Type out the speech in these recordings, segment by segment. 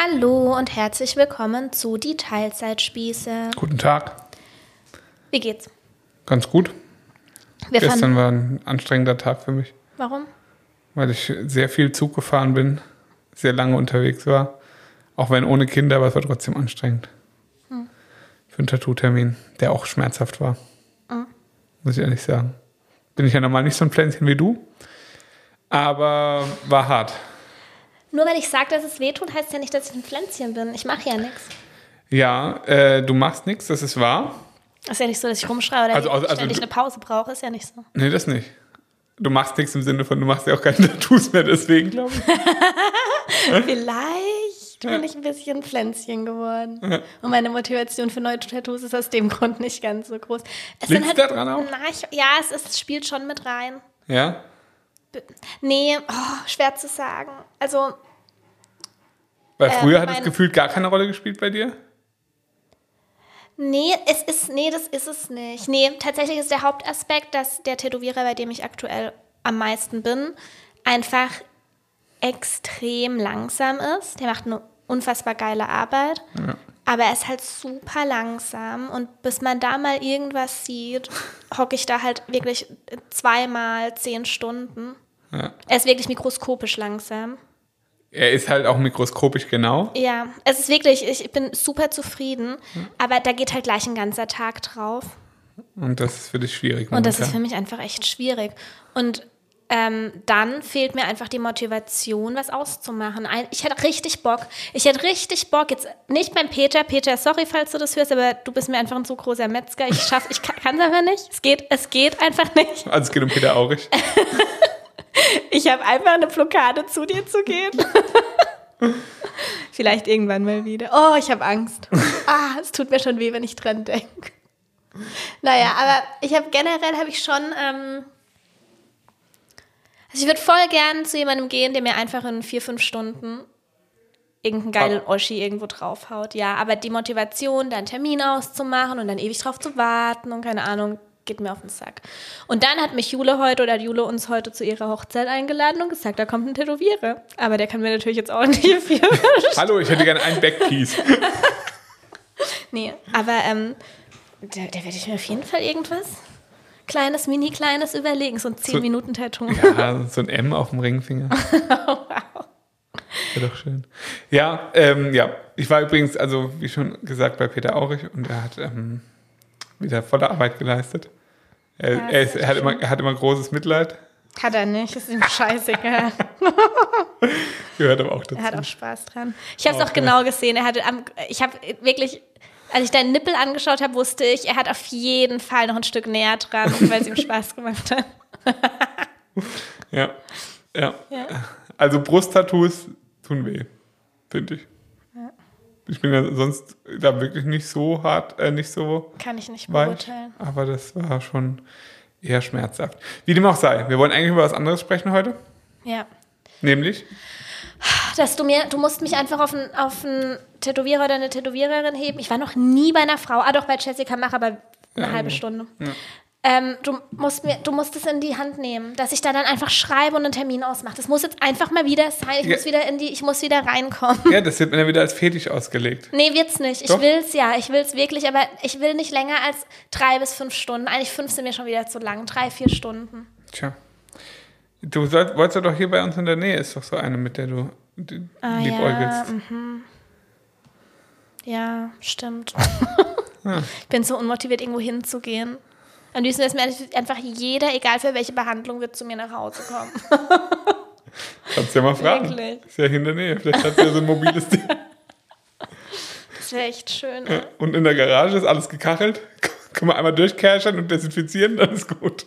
Hallo und herzlich willkommen zu Die Teilzeitspieße. Guten Tag. Wie geht's? Ganz gut. Wir Gestern war ein anstrengender Tag für mich, warum? weil ich sehr viel Zug gefahren bin, sehr lange unterwegs war. Auch wenn ohne Kinder, aber es war trotzdem anstrengend. Hm. Für einen Tattoo-Termin, der auch schmerzhaft war. Hm. Muss ich ehrlich sagen. Bin ich ja normal nicht so ein Pflänzchen wie du, aber war hart. Nur weil ich sage, dass es weh tut, heißt ja nicht, dass ich ein Pflänzchen bin. Ich mache ja nichts. Ja, äh, du machst nichts, das ist wahr. Ist ja nicht so, dass ich rumschreie oder Also- also- also ständig du- eine Pause brauche. Ist ja nicht so. Nee, das nicht. Du machst nichts im Sinne von, du machst ja auch keine Tattoos mehr, deswegen glaube ich. Vielleicht bin ich ein bisschen Pflänzchen geworden. Und meine Motivation für neue Tattoos ist aus dem Grund nicht ganz so groß. Es Liegt's da dran auch? Na, ich, ja, es, ist, es spielt schon mit rein. Ja? Nee, oh, schwer zu sagen. Also, Weil Äh, früher hat es gefühlt gar keine Rolle gespielt bei dir? Nee, es ist, nee, das ist es nicht. Nee, tatsächlich ist der Hauptaspekt, dass der Tätowierer, bei dem ich aktuell am meisten bin, einfach extrem langsam ist. Der macht eine unfassbar geile Arbeit, aber er ist halt super langsam und bis man da mal irgendwas sieht, hocke ich da halt wirklich zweimal zehn Stunden. Ja. Er ist wirklich mikroskopisch langsam. Er ist halt auch mikroskopisch genau. Ja, es ist wirklich, ich bin super zufrieden, aber da geht halt gleich ein ganzer Tag drauf. Und das ist für dich schwierig. Und das ist momentan. für mich einfach echt schwierig. Und ähm, dann fehlt mir einfach die Motivation, was auszumachen. Ein, ich hätte richtig Bock. Ich hätte richtig Bock. Jetzt nicht beim Peter. Peter, sorry, falls du das hörst, aber du bist mir einfach ein so großer Metzger. Ich schaff, ich kann es einfach nicht. Es geht, es geht einfach nicht. Also es geht um Peter Aurich. Ich habe einfach eine Blockade, zu dir zu gehen. Vielleicht irgendwann mal wieder. Oh, ich habe Angst. Ah, es tut mir schon weh, wenn ich dran denke. Naja, aber ich habe generell habe ich schon. Ähm, also ich würde voll gern zu jemandem gehen, der mir einfach in vier, fünf Stunden irgendeinen geilen Oschi irgendwo draufhaut. Ja, aber die Motivation, da einen Termin auszumachen und dann ewig drauf zu warten und keine Ahnung, geht mir auf den Sack. Und dann hat mich Jule heute oder Jule uns heute zu ihrer Hochzeit eingeladen und gesagt, da kommt ein Tätowierer. Aber der kann mir natürlich jetzt auch nicht viel Hallo, ich hätte gerne ein Backpiece. Nee, aber ähm, da, da werde ich mir auf jeden Fall irgendwas Kleines, mini kleines überlegen. So ein 10-Minuten-Tattoo. Ja, so ein M auf dem Ringfinger. Wäre doch schön. Ja, ähm, ja. Ich war übrigens, also wie schon gesagt, bei Peter Aurich und er hat ähm, wieder volle Arbeit geleistet. Er, Ja, er, ist, er, hat schön. immer, er hat immer großes Mitleid. Hat er nicht, ist ihm scheißegal. Gehört aber auch dazu. Er hat auch Spaß dran. Ich habe es auch Okay. genau gesehen. Er hatte ich habe wirklich, als ich deinen Nippel angeschaut habe, wusste ich, er hat auf jeden Fall noch ein Stück näher dran, weil es ihm Spaß gemacht hat. Ja. ja. Ja. Also Brusttattoos tun weh, finde ich. Ich bin ja sonst da wirklich nicht so hart, äh, nicht so Kann ich nicht weich, beurteilen. aber das war schon eher schmerzhaft. Wie dem auch sei, wir wollen eigentlich über was anderes sprechen heute, Ja. nämlich Dass du mir, du musst mich einfach auf einen, auf einen Tätowierer oder eine Tätowiererin heben. Ich war noch nie bei einer Frau. Ah, doch, bei Jessica Mach, aber eine halbe Stunde. Ähm, du, musst mir, du musst es in die Hand nehmen, dass ich da dann einfach schreibe und einen Termin ausmache. Das muss jetzt einfach mal wieder sein. Ich Ja. muss wieder in die, ich muss wieder reinkommen. ja, das wird mir dann wieder als Fetisch ausgelegt. Nee, wird's nicht. Ich Doch. will's ja. Ich will's wirklich, aber ich will nicht länger als drei bis fünf Stunden. Eigentlich fünf sind mir schon wieder zu lang. Drei, vier Stunden. Tja. Du soll, wolltest ja doch hier bei uns in der Nähe, ist doch so eine, mit der du die, Ah, liebäugelst. ja, mhm. Ja, stimmt. Ich bin so unmotiviert, irgendwo hinzugehen. Am liebsten ist mir einfach jeder, egal für welche Behandlung, wird zu mir nach Hause kommen. Kannst du ja mal fragen. Wirklich? Ist ja in der Nähe. Vielleicht hat sie ja so ein mobiles Ding. Das wäre echt schön. Und in der Garage ist alles gekachelt. Können wir einmal durchkerchern und desinfizieren, dann ist gut.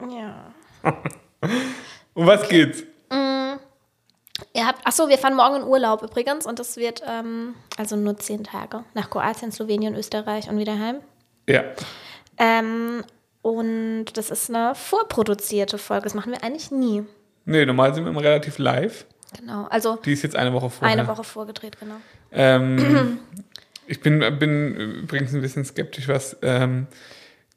Ja. Um was geht's? Ihr habt, achso, wir fahren morgen in Urlaub übrigens und das wird ähm, also nur zehn Tage nach Kroatien, Slowenien, Österreich und wieder heim. Ja. Ähm, und das ist eine vorproduzierte Folge. Das machen wir eigentlich nie. Nee, normal sind wir immer relativ live. Genau. Also Die ist jetzt eine Woche vorher. eine Woche vorgedreht, genau. Ähm, ich bin, bin übrigens ein bisschen skeptisch, was ähm,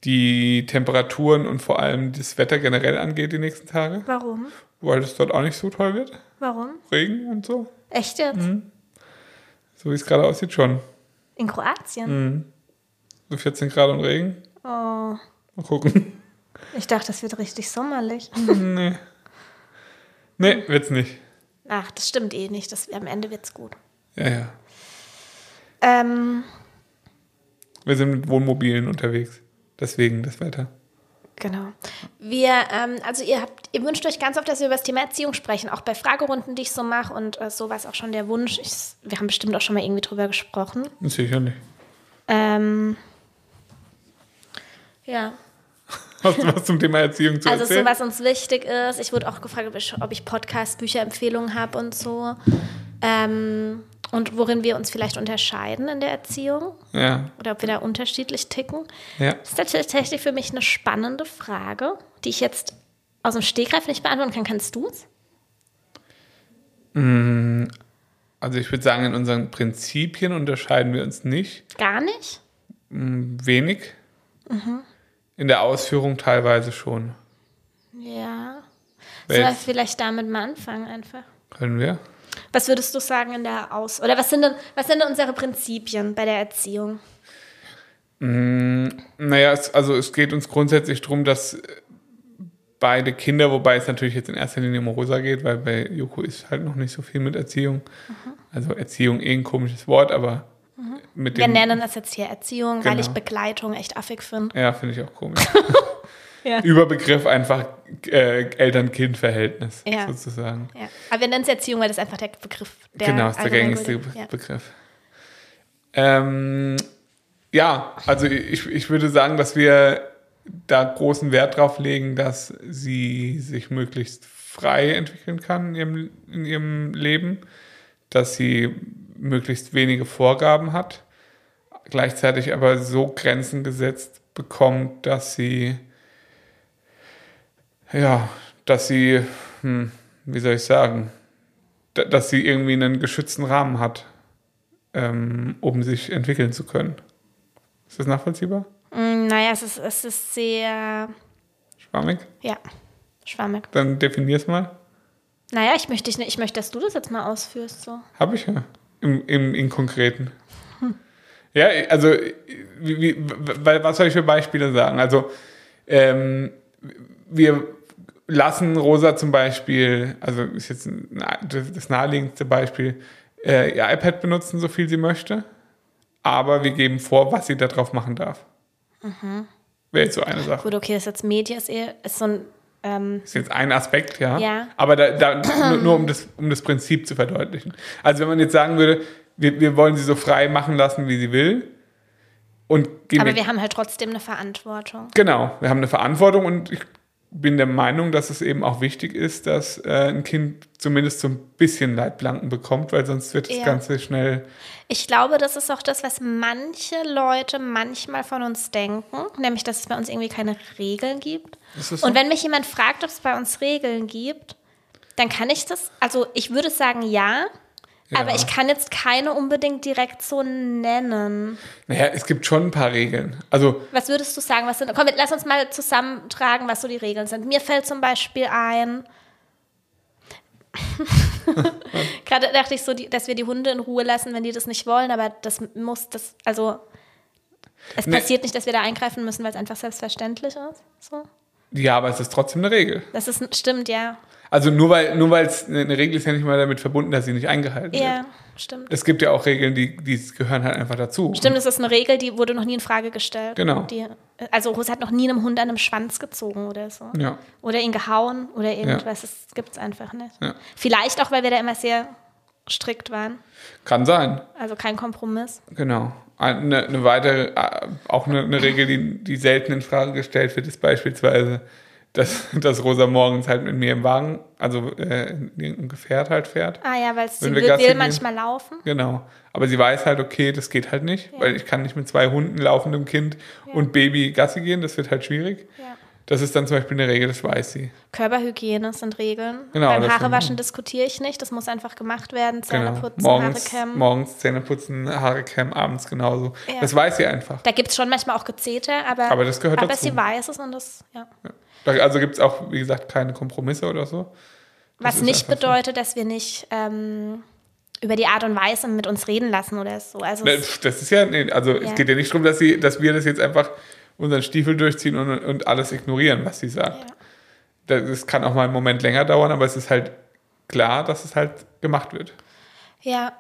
die Temperaturen und vor allem das Wetter generell angeht die nächsten Tage, Warum? Weil es dort auch nicht so toll wird. Warum? Regen und so. Echt jetzt? So wie es gerade aussieht, schon. In Kroatien? So 14 Grad und Regen. Oh, Mal gucken. ich dachte, das wird richtig sommerlich. nee. Nee, wird's nicht. Ach, das stimmt eh nicht. Das, am Ende wird's gut. Ja, ja. Ähm, Wir sind mit Wohnmobilen unterwegs. Deswegen das Wetter. Genau. Wir, ähm, also ihr habt, ihr wünscht euch ganz oft, dass wir über das Thema Erziehung sprechen, auch bei Fragerunden, die ich so mache und äh, so war es auch schon der Wunsch. Ich, wir haben bestimmt auch schon mal irgendwie drüber gesprochen. Sicher nicht. Ähm, ja, Hast du was zum Thema Erziehung zu also so erzählen? was uns wichtig ist. Ich wurde auch gefragt, ob ich, ob ich Podcast, Bücherempfehlungen habe und so. Ähm, und worin wir uns vielleicht unterscheiden in der Erziehung ja, oder ob wir da unterschiedlich ticken. ja. Das ist tatsächlich für mich eine spannende Frage, die ich jetzt aus dem Stegreif nicht beantworten kann. Kannst du es? Also ich würde sagen, in unseren Prinzipien unterscheiden wir uns nicht. Gar nicht? Wenig. In der Ausführung teilweise schon. Ja. Sollen wir vielleicht damit mal anfangen einfach? Können wir? Was würdest du sagen in der Aus... Oder was sind denn, was sind denn unsere Prinzipien bei der Erziehung? Naja, es, also es geht uns grundsätzlich darum, dass beide Kinder, wobei es natürlich jetzt in erster Linie um Rosa geht, weil bei Joko ist halt noch nicht so viel mit Erziehung. Also Erziehung eh ein komisches Wort, aber mit Wir dem... nennen das jetzt hier Erziehung, weil Genau. ich Begleitung echt affig finde. Ja, finde ich auch komisch. Ja. Überbegriff einfach äh, Eltern-Kind-Verhältnis Ja. sozusagen. Ja. Aber wir nennen es Erziehung, weil das einfach der Begriff der genau, ist der gängigste. Begriff. Ähm, ja, also ich, ich würde sagen, dass wir da großen Wert drauf legen, dass sie sich möglichst frei entwickeln kann in ihrem, in ihrem Leben, dass sie möglichst wenige Vorgaben hat, gleichzeitig aber so Grenzen gesetzt bekommt, dass sie ja, dass sie, hm, wie soll ich sagen, da- dass sie irgendwie einen geschützten Rahmen hat, ähm, um sich entwickeln zu können. Ist das nachvollziehbar? Mm, Naja, es ist, es ist sehr, Schwammig? ja, schwammig. Dann definier's mal. Naja, ich möchte, ich möchte, dass du das jetzt mal ausführst. So. Habe ich ja. Im, im, Im Konkreten. Ja, also, wie, wie, was soll ich für Beispiele sagen? Also, ähm, wir lassen Rosa zum Beispiel, also ist jetzt das naheliegendste Beispiel, äh, ihr iPad benutzen, so viel sie möchte, aber wir geben vor, was sie da drauf machen darf. Wäre jetzt so eine Sache. Gut, okay, das ist jetzt Media, ist, eher, ist so ein, ähm, ist jetzt ein Aspekt, ja. Ja. Aber da, da, nur, nur um, das, um das Prinzip zu verdeutlichen. Also wenn man jetzt sagen würde, wir, wir wollen sie so frei machen lassen, wie sie will. Aber ihr- wir haben halt trotzdem eine Verantwortung. genau, wir haben eine Verantwortung und ich bin der Meinung, dass es eben auch wichtig ist, dass äh, ein Kind zumindest so ein bisschen Leitplanken bekommt, weil sonst wird das Ja. Ganze schnell. Ich glaube, das ist auch das, was manche Leute manchmal von uns denken, nämlich, dass es bei uns irgendwie keine Regeln gibt. So? Und wenn mich jemand fragt, ob es bei uns Regeln gibt, dann kann ich das, also ich würde sagen ja, Ja. aber ich kann jetzt keine unbedingt direkt so nennen. Naja, es gibt schon ein paar Regeln. Also Was würdest du sagen? Was sind, komm, lass uns mal zusammentragen, was so die Regeln sind. Mir fällt zum Beispiel ein, gerade dachte ich so, dass wir die Hunde in Ruhe lassen, wenn die das nicht wollen, aber das muss, das, also es Nee. passiert nicht, dass wir da eingreifen müssen, weil es einfach selbstverständlich ist. So. ja, aber es ist trotzdem eine Regel. Das ist, stimmt, ja. Also nur weil nur weil es eine Regel ist ja nicht mal damit verbunden, dass sie nicht eingehalten wird. Ja, stimmt. Es gibt ja auch Regeln, die, die gehören halt einfach dazu. Stimmt, das ist eine Regel, die wurde noch nie in Frage gestellt. Genau. Die, also Rose hat noch nie einem Hund an einem Schwanz gezogen oder so. Ja. Oder ihn gehauen oder irgendwas. Das gibt es einfach nicht. Ja. Vielleicht auch, weil wir da immer sehr strikt waren. Kann sein, Also kein Kompromiss. genau. Eine, eine weitere, äh, auch eine, eine Regel, die, die selten in Frage gestellt wird, ist beispielsweise, dass, dass Rosa morgens halt mit mir im Wagen, also äh, in irgendeinem Gefährt halt fährt. Ah ja, weil sie Wenn will, will gehen. manchmal laufen. Genau. Aber sie weiß halt, okay, das geht halt nicht, weil ich kann nicht mit zwei Hunden, laufendem Kind und Baby Gassi gehen, das wird halt schwierig. Ja. Das ist dann zum Beispiel eine Regel, das weiß sie. Körperhygiene sind Regeln. Genau, Beim Haarewaschen diskutiere ich nicht. Das muss einfach gemacht werden. Zähne Genau. putzen, Morgens, Haare kämmen. morgens Zähne putzen, Haare kämmen, abends genauso. Ja. Das weiß sie einfach. Da gibt es schon manchmal auch Gezeter, aber, Aber das gehört aber dazu. sie weiß es und das, ja. Da- Also gibt es auch, wie gesagt, keine Kompromisse oder so. Was ist nicht einfach so. bedeutet, dass wir nicht ähm, über die Art und Weise mit uns reden lassen oder so. Also Ne, Das ist ja, nee, also Ja. es geht ja nicht darum, dass, sie, dass wir das jetzt einfach unseren Stiefel durchziehen und, und alles ignorieren, was sie sagt. Ja. Das, das kann auch mal einen Moment länger dauern, aber es ist halt klar, dass es halt gemacht wird. ja,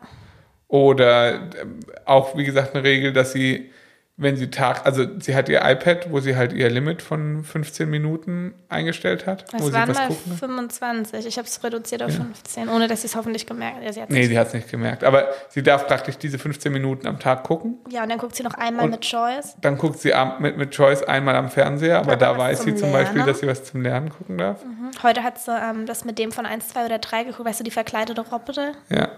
Oder ähm, auch, wie gesagt, eine Regel, dass sie, wenn sie Tag, also sie hat ihr iPad, wo sie halt ihr Limit von 15 Minuten eingestellt hat, wo es sie waren mal gucken kann. 25. Ich habe es reduziert auf 15, ohne dass sie es hoffentlich gemerkt hat. Ja, sie Nee, sie hat es nicht gemerkt. Aber sie darf praktisch diese 15 Minuten am Tag gucken. ja, und dann guckt sie noch einmal Und- mit Joyce. Dann guckt sie mit, mit Joyce einmal am Fernseher, aber Ja, da weiß sie zum Beispiel, Lernen. dass sie was zum Lernen gucken darf. Mhm. Heute hat sie ähm, das mit dem von 1, 2 oder 3 geguckt. Weißt du, die verkleidete Roboter? Ja.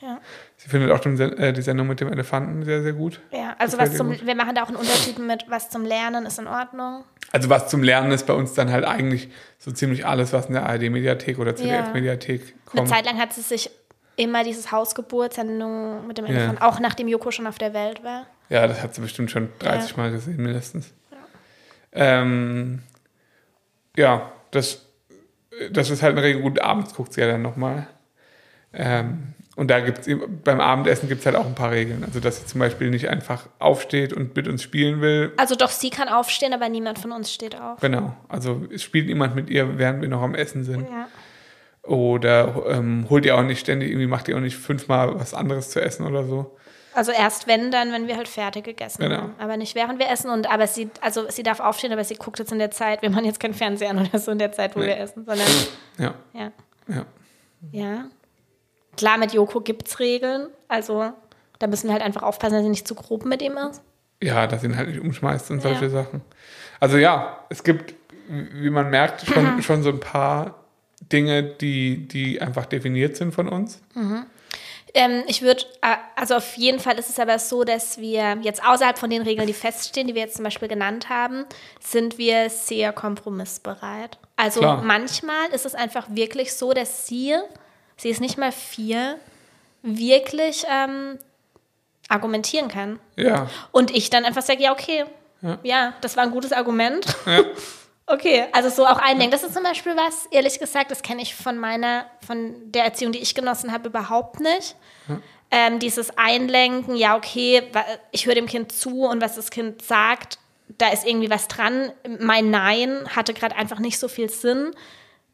Ja. Sie findet auch den, äh, die Sendung mit dem Elefanten sehr, sehr gut. Ja, also was zum, wir machen da auch einen Unterschied mit was zum Lernen ist in Ordnung. Also was zum Lernen ist bei uns dann halt eigentlich so ziemlich alles, was in der ARD-Mediathek oder ZDF-Mediathek Eine kommt. Zeit lang hat sie sich immer dieses Hausgeburtssendung mit dem Ja. Elefant, auch nachdem Joko schon auf der Welt war. Ja, das hat sie bestimmt schon 30 Ja. Mal gesehen, mindestens. Ähm, ja, das, das ist halt eine Regel. Gut, abends guckt sie ja dann nochmal. Ähm, und da gibt's beim Abendessen gibt es halt auch ein paar Regeln. Also, dass sie zum Beispiel nicht einfach aufsteht und mit uns spielen will. Also doch, sie kann aufstehen, aber niemand von uns steht auf. Genau. Also, es spielt niemand mit ihr, während wir noch am Essen sind. Ja. Oder ähm, holt ihr auch nicht ständig, irgendwie macht ihr auch nicht fünfmal was anderes zu essen oder so. Also erst wenn dann, wenn wir halt fertig gegessen Genau. haben. Aber nicht während wir essen. Und aber sie, also sie darf aufstehen, aber sie guckt jetzt in der Zeit, wir machen jetzt keinen Fernseher an oder so in der Zeit, wo Nee. wir essen, sondern Ja, ja. ja. Ja. Klar, mit Joko gibt es Regeln. Also da müssen wir halt einfach aufpassen, dass sie nicht zu grob mit ihm ist. Ja, dass ihn halt nicht umschmeißt und solche Ja. Sachen. Also ja, es gibt, wie man merkt, schon, schon so ein paar Dinge, die, die einfach definiert sind von uns. Ähm, ich würde, also auf jeden Fall ist es aber so, dass wir jetzt außerhalb von den Regeln, die feststehen, die wir jetzt zum Beispiel genannt haben, sind wir sehr kompromissbereit. Also Klar. manchmal ist es einfach wirklich so, dass sie, sie ist nicht mal vier, wirklich ähm, argumentieren kann. Ja, Und ich dann einfach sage, ja, okay, Ja. ja, das war ein gutes Argument. ja, Okay, also so auch eindenken. Das ist zum Beispiel was, ehrlich gesagt, das kenne ich von meiner, von der Erziehung, die ich genossen habe, überhaupt nicht. Ähm, dieses Einlenken, ja, okay, ich höre dem Kind zu und was das Kind sagt, da ist irgendwie was dran. Mein Nein hatte gerade einfach nicht so viel Sinn.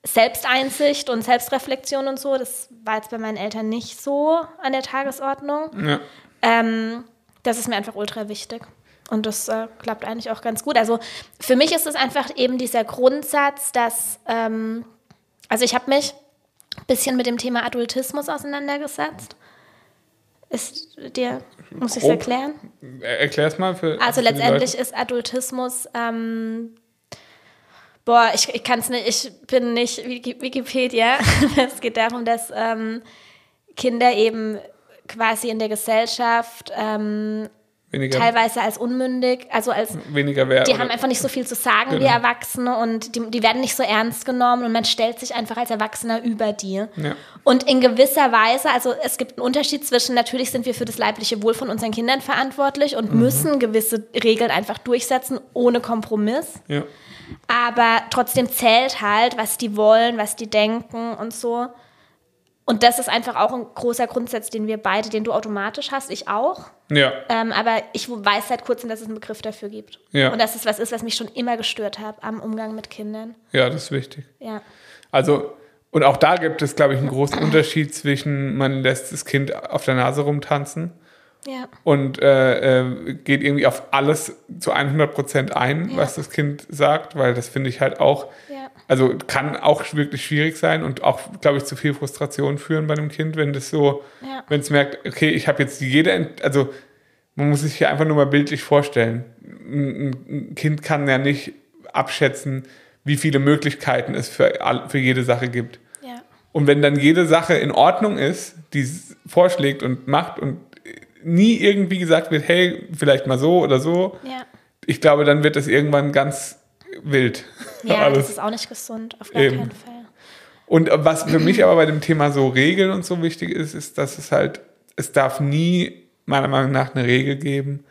Selbsteinsicht und Selbstreflexion und so, das war jetzt bei meinen Eltern nicht so an der Tagesordnung. ja. Ähm, das ist mir einfach ultra wichtig. Und das äh, klappt eigentlich auch ganz gut. Also für mich ist es einfach eben dieser Grundsatz, dass, ähm, also ich habe mich ein bisschen mit dem Thema Adultismus auseinandergesetzt. Ist dir, muss ich es erklären? Er- Erklär's mal für. Also für letztendlich ist Adultismus, ähm, boah, ich, ich kann es nicht, ich bin nicht Wiki- Wikipedia. es geht darum, dass ähm, Kinder eben quasi in der Gesellschaft ähm, weniger, teilweise als unmündig, also als weniger wert. die haben einfach nicht so viel zu sagen wie Genau. Erwachsene und die, die werden nicht so ernst genommen und man stellt sich einfach als Erwachsener über die. Ja. Und in gewisser Weise, also es gibt einen Unterschied zwischen, natürlich sind wir für das leibliche Wohl von unseren Kindern verantwortlich und Mhm. müssen gewisse Regeln einfach durchsetzen, ohne Kompromiss. ja. Aber trotzdem zählt halt, was die wollen, was die denken und so. Und das ist einfach auch ein großer Grundsatz, den wir beide, den du automatisch hast, ich auch. Ja, Ähm, aber ich weiß seit kurzem, dass es einen Begriff dafür gibt. Ja. Und dass es was ist, was mich schon immer gestört hat am Umgang mit Kindern. ja, das ist wichtig. Ja. Also, und auch da gibt es, glaube ich, einen großen Unterschied zwischen, man lässt das Kind auf der Nase rumtanzen Ja. und äh, äh, geht irgendwie auf alles zu 100 Prozent ein, Ja. was das Kind sagt, weil das finde ich halt auch. Also kann auch wirklich schwierig sein und auch, glaube ich, zu viel Frustration führen bei einem Kind, wenn das so, Ja. wenn es merkt, okay, ich habe jetzt jede, also man muss sich hier einfach nur mal bildlich vorstellen. Ein, ein- Kind kann ja nicht abschätzen, wie viele Möglichkeiten es für, für jede Sache gibt. Ja. Und wenn dann jede Sache in Ordnung ist, die es vorschlägt und macht und nie irgendwie gesagt wird, hey, vielleicht mal so oder so, Ja. ich glaube, dann wird das irgendwann ganz wild. Ja, das Alles. ist auch nicht gesund, auf gar Eben. keinen Fall. Und was für mich aber bei dem Thema so Regeln und so wichtig ist, ist, dass es halt, es darf nie meiner Meinung nach eine Regel geben,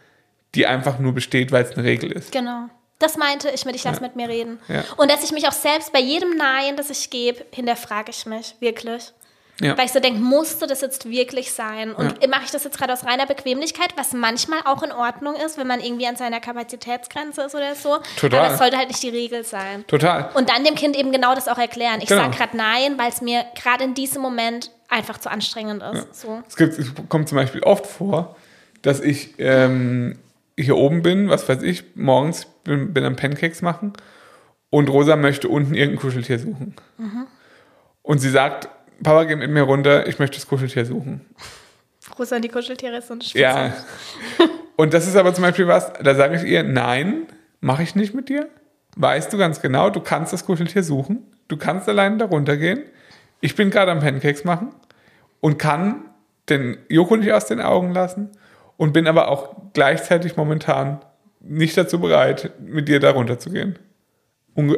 die einfach nur besteht, weil es eine Regel ist. Genau. Das meinte ich mit, ich lass mit mir reden. Ja. Und dass ich mich auch selbst bei jedem Nein, das ich gebe, hinterfrage ich mich, wirklich. Ja. Weil ich so denke, musste das jetzt wirklich sein? Und mache ich das jetzt gerade aus reiner Bequemlichkeit, was manchmal auch in Ordnung ist, wenn man irgendwie an seiner Kapazitätsgrenze ist oder so. Total. Aber es sollte halt nicht die Regel sein. Total. Und dann dem Kind eben genau das auch erklären. Ich Genau. sage gerade nein, weil es mir gerade in diesem Moment einfach zu anstrengend ist. So. Es, gibt, es kommt zum Beispiel oft vor, dass ich ähm, hier oben bin, was weiß ich, morgens bin, bin am Pancakes machen und Rosa möchte unten irgendein Kuscheltier suchen. Und sie sagt, Papa, geh mit mir runter, ich möchte das Kuscheltier suchen. Rosa die Kuscheltiere sind spitze. Ja. Und das ist aber zum Beispiel was, da sage ich ihr, nein, mache ich nicht mit dir. Weißt du ganz genau, du kannst das Kuscheltier suchen, du kannst alleine da runtergehen. Ich bin gerade am Pancakes machen und kann den Joko nicht aus den Augen lassen und bin aber auch gleichzeitig momentan nicht dazu bereit, mit dir da runterzugehen.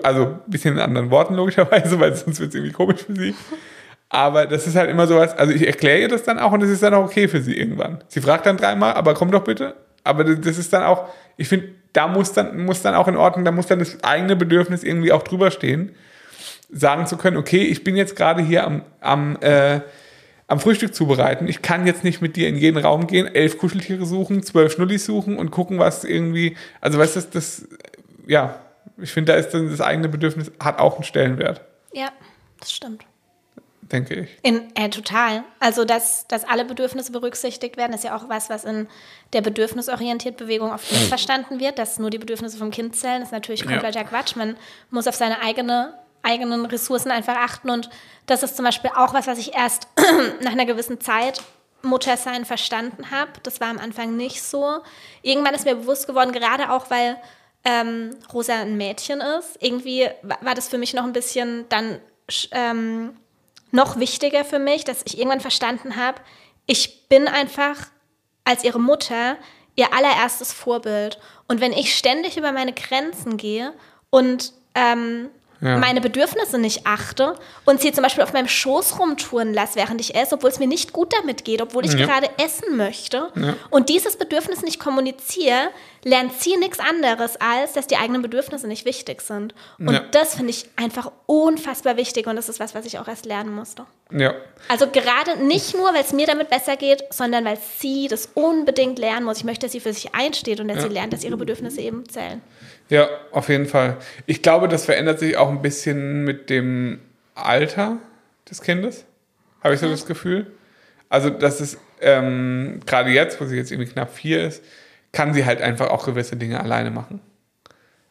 Also ein bisschen in anderen Worten logischerweise, weil sonst wird es irgendwie komisch für sie. Aber das ist halt immer sowas, also ich erkläre ihr das dann auch und es ist dann auch okay für sie irgendwann. Sie fragt dann dreimal, aber komm doch bitte. Aber das ist dann auch, ich finde, da muss dann, muss dann auch in Ordnung, da muss dann das eigene Bedürfnis irgendwie auch drüber stehen, sagen zu können, okay, ich bin jetzt gerade hier am, am, äh, am Frühstück zubereiten. Ich kann jetzt nicht mit dir in jeden Raum gehen, elf Kuscheltiere suchen, zwölf Schnullis suchen und gucken, was irgendwie, also weißt du, das, das ja, ich finde, da ist dann das eigene Bedürfnis, hat auch einen Stellenwert, Ja, das stimmt. Denke ich. In, äh, total. Also, dass, dass alle Bedürfnisse berücksichtigt werden, ist ja auch was, was in der bedürfnisorientierten Bewegung oft nicht verstanden wird, dass nur die Bedürfnisse vom Kind zählen, ist natürlich kompletter Quatsch. Man muss auf seine eigene, eigenen Ressourcen einfach achten und das ist zum Beispiel auch was, was ich erst nach einer gewissen Zeit Muttersein verstanden habe. Das war am Anfang nicht so. Irgendwann ist mir bewusst geworden, gerade auch, weil ähm, Rosa ein Mädchen ist, irgendwie wa- war das für mich noch ein bisschen dann ähm, noch wichtiger für mich, dass ich irgendwann verstanden habe, ich bin einfach als ihre Mutter ihr allererstes Vorbild. Und wenn ich ständig über meine Grenzen gehe und ähm, Ja. meine Bedürfnisse nicht achte und sie zum Beispiel auf meinem Schoß rumtouren lasse, während ich esse, obwohl es mir nicht gut damit geht, obwohl ich Ja. gerade essen möchte und dieses Bedürfnis nicht kommuniziere, lernt sie nichts anderes, als dass die eigenen Bedürfnisse nicht wichtig sind. Und Ja. das finde ich einfach unfassbar wichtig und das ist was, was ich auch erst lernen musste. Ja, Also gerade nicht nur, weil es mir damit besser geht, sondern weil sie das unbedingt lernen muss. Ich möchte, dass sie für sich einsteht und dass Ja. sie lernt, dass ihre Bedürfnisse eben zählen. Ja, auf jeden Fall. Ich glaube, das verändert sich auch ein bisschen mit dem Alter des Kindes, habe ich so das Gefühl. Also, dass es ähm, gerade jetzt, wo sie jetzt irgendwie knapp vier ist, kann sie halt einfach auch gewisse Dinge alleine machen.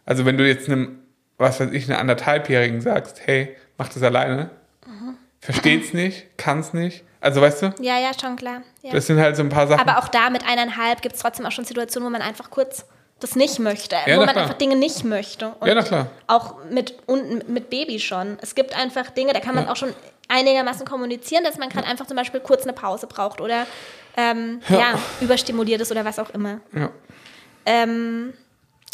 Also, wenn du jetzt einem, was weiß ich, einer anderthalbjährigen sagst, hey, mach das alleine, versteht's nicht, kann's nicht. Also, weißt du, Ja, ja, schon klar. Ja. das sind halt so ein paar Sachen. Aber auch da mit eineinhalb gibt es trotzdem auch schon Situationen, wo man einfach kurz das nicht möchte, Ja, wo man klar. einfach Dinge nicht möchte. Und Ja, klar. Auch mit, und mit Baby schon. Es gibt einfach Dinge, da kann man Ja. auch schon einigermaßen kommunizieren, dass man gerade einfach zum Beispiel kurz eine Pause braucht oder ähm, Ja. ja. überstimuliert ist oder was auch immer. ja. Ähm,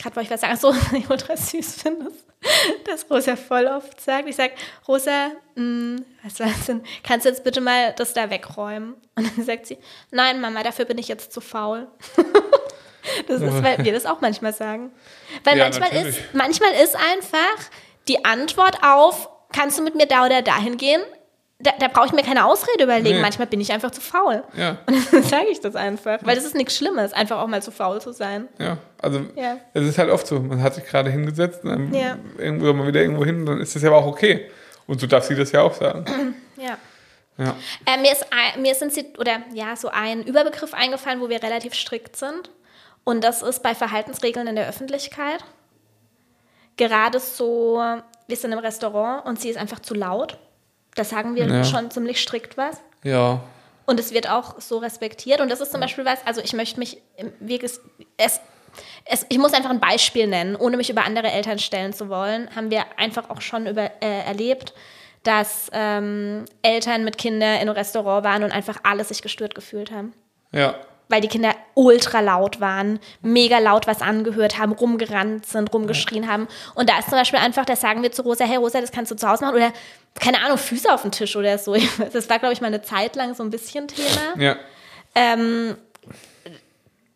gerade wollte ich was sagen, so ich ultra süß finde, dass, dass Rosa voll oft sagt. Ich sage, Rosa, mh, was war das denn? Kannst du jetzt bitte mal das da wegräumen? Und dann sagt sie, nein, Mama, dafür bin ich jetzt zu faul. das ist, weil wir das auch manchmal sagen. Weil Ja, manchmal, natürlich. ist, manchmal ist einfach die Antwort auf, kannst du mit mir da oder dahin gehen? Da, da brauche ich mir keine Ausrede überlegen. Nee. Manchmal bin ich einfach zu faul. Ja. Und dann sage ich das einfach. Weil das ist nichts Schlimmes, einfach auch mal zu faul zu sein. Ja, also Ja. es ist halt oft so, man hat sich gerade hingesetzt und dann Ja. irgendwo mal wieder irgendwo hin, dann ist das ja aber auch okay. Und so darf sie das ja auch sagen. Ja. Ja. Äh, mir, ist ein, mir sind sie, oder ja, so ein Überbegriff eingefallen, wo wir relativ strikt sind. Und das ist bei Verhaltensregeln in der Öffentlichkeit. Gerade so, wir sind im Restaurant und sie ist einfach zu laut. Da sagen wir Ja. schon ziemlich strikt was. Ja. Und es wird auch so respektiert. Und das ist zum Beispiel was, also ich möchte mich es, es, ich muss einfach ein Beispiel nennen, ohne mich über andere Eltern stellen zu wollen, haben wir einfach auch schon über, äh, erlebt, dass ähm, Eltern mit Kindern in einem Restaurant waren und einfach alles sich gestört gefühlt haben. Ja. Weil die Kinder ultra laut waren, mega laut was angehört haben, rumgerannt sind, rumgeschrien haben. Und da ist zum Beispiel einfach, da sagen wir zu Rosa, hey Rosa, das kannst du zu Hause machen. Oder, keine Ahnung, Füße auf den Tisch oder so. Das war, glaube ich, mal eine Zeit lang so ein bisschen Thema. Ja. Ähm,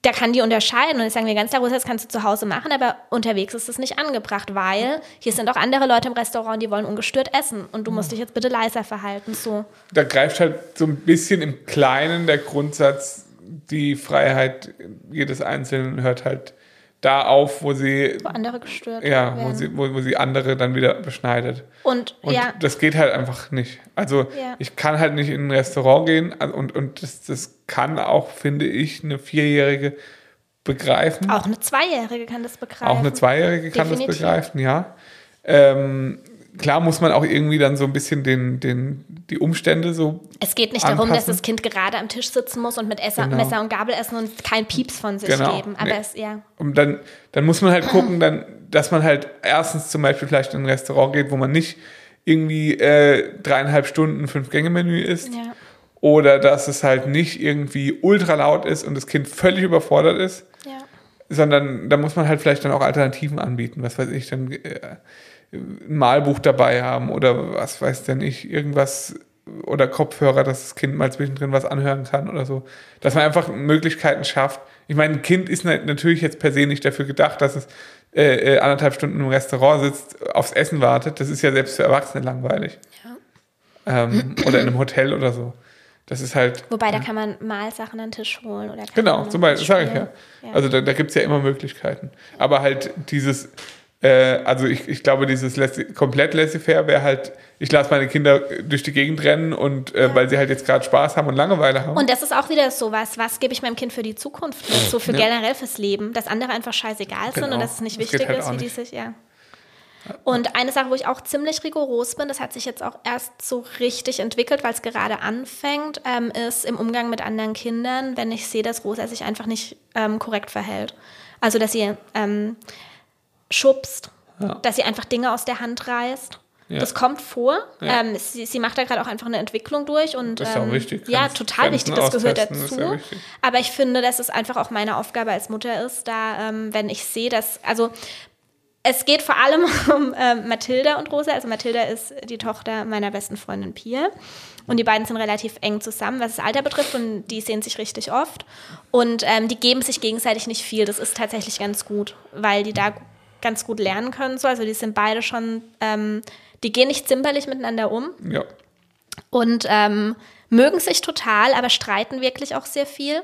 da kann die unterscheiden und jetzt sagen wir ganz klar, das kannst du zu Hause machen, aber unterwegs ist es nicht angebracht, weil hier sind auch andere Leute im Restaurant, die wollen ungestört essen und du musst dich jetzt bitte leiser verhalten. So. Da greift halt so ein bisschen im Kleinen der Grundsatz, die Freiheit jedes Einzelnen hört halt da auf, wo sie. Wo andere gestört Ja, werden. wo sie, wo, wo sie andere dann wieder beschneidet. Und, Und ja, das geht halt einfach nicht. Also Ja. ich kann halt nicht in ein Restaurant gehen also- und, und das, das kann auch, finde ich, eine Vierjährige begreifen. auch eine Zweijährige kann das begreifen. Auch eine Zweijährige kann Definitiv. das begreifen, ja. Ähm, klar muss man auch irgendwie dann so ein bisschen den, den, die Umstände so. Es geht nicht darum, dass anpassen. das Kind gerade am Tisch sitzen muss und mit Esser, Genau. Messer und Gabel essen und kein Pieps von sich Genau. geben. Aber Nee. es, ja. Und dann, dann muss man halt gucken, dann, dass man halt erstens zum Beispiel vielleicht in ein Restaurant geht, wo man nicht irgendwie äh, dreieinhalb Stunden Fünf-Gänge-Menü isst. Ja. Oder dass es halt nicht irgendwie ultra laut ist und das Kind völlig überfordert ist. ja. sondern da muss man halt vielleicht dann auch Alternativen anbieten. Was weiß ich, dann äh, Malbuch dabei haben oder was weiß denn ich, irgendwas oder Kopfhörer, dass das Kind mal zwischendrin was anhören kann oder so. Dass man einfach Möglichkeiten schafft. Ich meine, ein Kind ist na- natürlich jetzt per se nicht dafür gedacht, dass es äh, äh, anderthalb Stunden im Restaurant sitzt, aufs Essen wartet. Das ist ja selbst für Erwachsene langweilig. Ähm, oder in einem Hotel oder so. Das ist halt. Wobei, da kann man Malsachen an den Tisch holen. Oder Genau, zum Beispiel, sage ich ja. spielen. Also da, da gibt es ja immer Möglichkeiten. Aber halt dieses, also ich, ich glaube, dieses laissez- komplett laissez-faire wäre halt, ich lasse meine Kinder durch die Gegend rennen und äh, weil sie halt jetzt gerade Spaß haben und Langeweile haben. Und das ist auch wieder sowas, was gebe ich meinem Kind für die Zukunft so für Ja. generell fürs Leben, dass andere einfach scheißegal sind Genau. und dass es nicht Das wichtig halt ist, wie die nicht. sich, ja. Und eine Sache, wo ich auch ziemlich rigoros bin, das hat sich jetzt auch erst so richtig entwickelt, weil es gerade anfängt, ähm, ist im Umgang mit anderen Kindern, wenn ich sehe, dass Rosa sich einfach nicht ähm, korrekt verhält. Also, dass sie ähm, schubst, Ja. dass sie einfach Dinge aus der Hand reißt. Ja. Das kommt vor. Ja. Ähm, sie, sie macht da gerade auch einfach eine Entwicklung durch und Das ist auch ähm, wichtig. Ja, total wichtig. Das gehört dazu. wichtig. Aber ich finde, dass es einfach auch meine Aufgabe als Mutter ist, da, ähm, wenn ich sehe, dass, also es geht vor allem um ähm, Mathilda und Rosa. Also Mathilda ist die Tochter meiner besten Freundin Pia. Und die beiden sind relativ eng zusammen, was das Alter betrifft. Und die sehen sich richtig oft. Und ähm, die geben sich gegenseitig nicht viel. Das ist tatsächlich ganz gut, weil die da ganz gut lernen können. So. Also die sind beide schon, ähm, die gehen nicht zimperlich miteinander um ja. und ähm, mögen sich total, aber streiten wirklich auch sehr viel.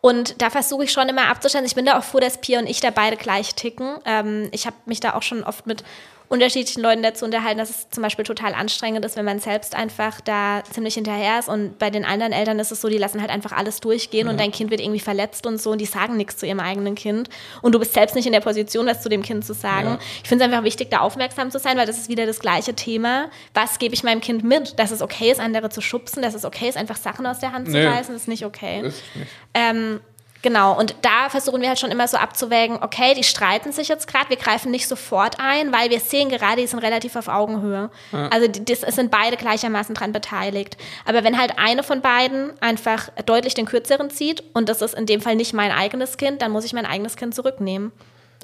Und da versuche ich schon immer abzustellen. Ich bin da auch froh, dass Pia und ich da beide gleich ticken. Ähm, ich habe mich da auch schon oft mit unterschiedlichen Leuten dazu unterhalten, dass es zum Beispiel total anstrengend ist, wenn man selbst einfach da ziemlich hinterher ist. Und bei den anderen Eltern ist es so, die lassen halt einfach alles durchgehen und dein Kind wird irgendwie verletzt und so und die sagen nichts zu ihrem eigenen Kind. Und du bist selbst nicht in der Position, das zu dem Kind zu sagen. Ja. Ich finde es einfach wichtig, da aufmerksam zu sein, weil das ist wieder das gleiche Thema. Was gebe ich meinem Kind mit? Dass es okay ist, andere zu schubsen, dass es okay ist, einfach Sachen aus der Hand zu Nee. reißen, ist nicht okay. Ist nicht. Ähm, genau, und da versuchen wir halt schon immer so abzuwägen, okay, die streiten sich jetzt gerade, wir greifen nicht sofort ein, weil wir sehen gerade, die sind relativ auf Augenhöhe. Also die, das, sind beide gleichermaßen dran beteiligt. Aber wenn halt eine von beiden einfach deutlich den kürzeren zieht und das ist in dem Fall nicht mein eigenes Kind, dann muss ich mein eigenes Kind zurücknehmen.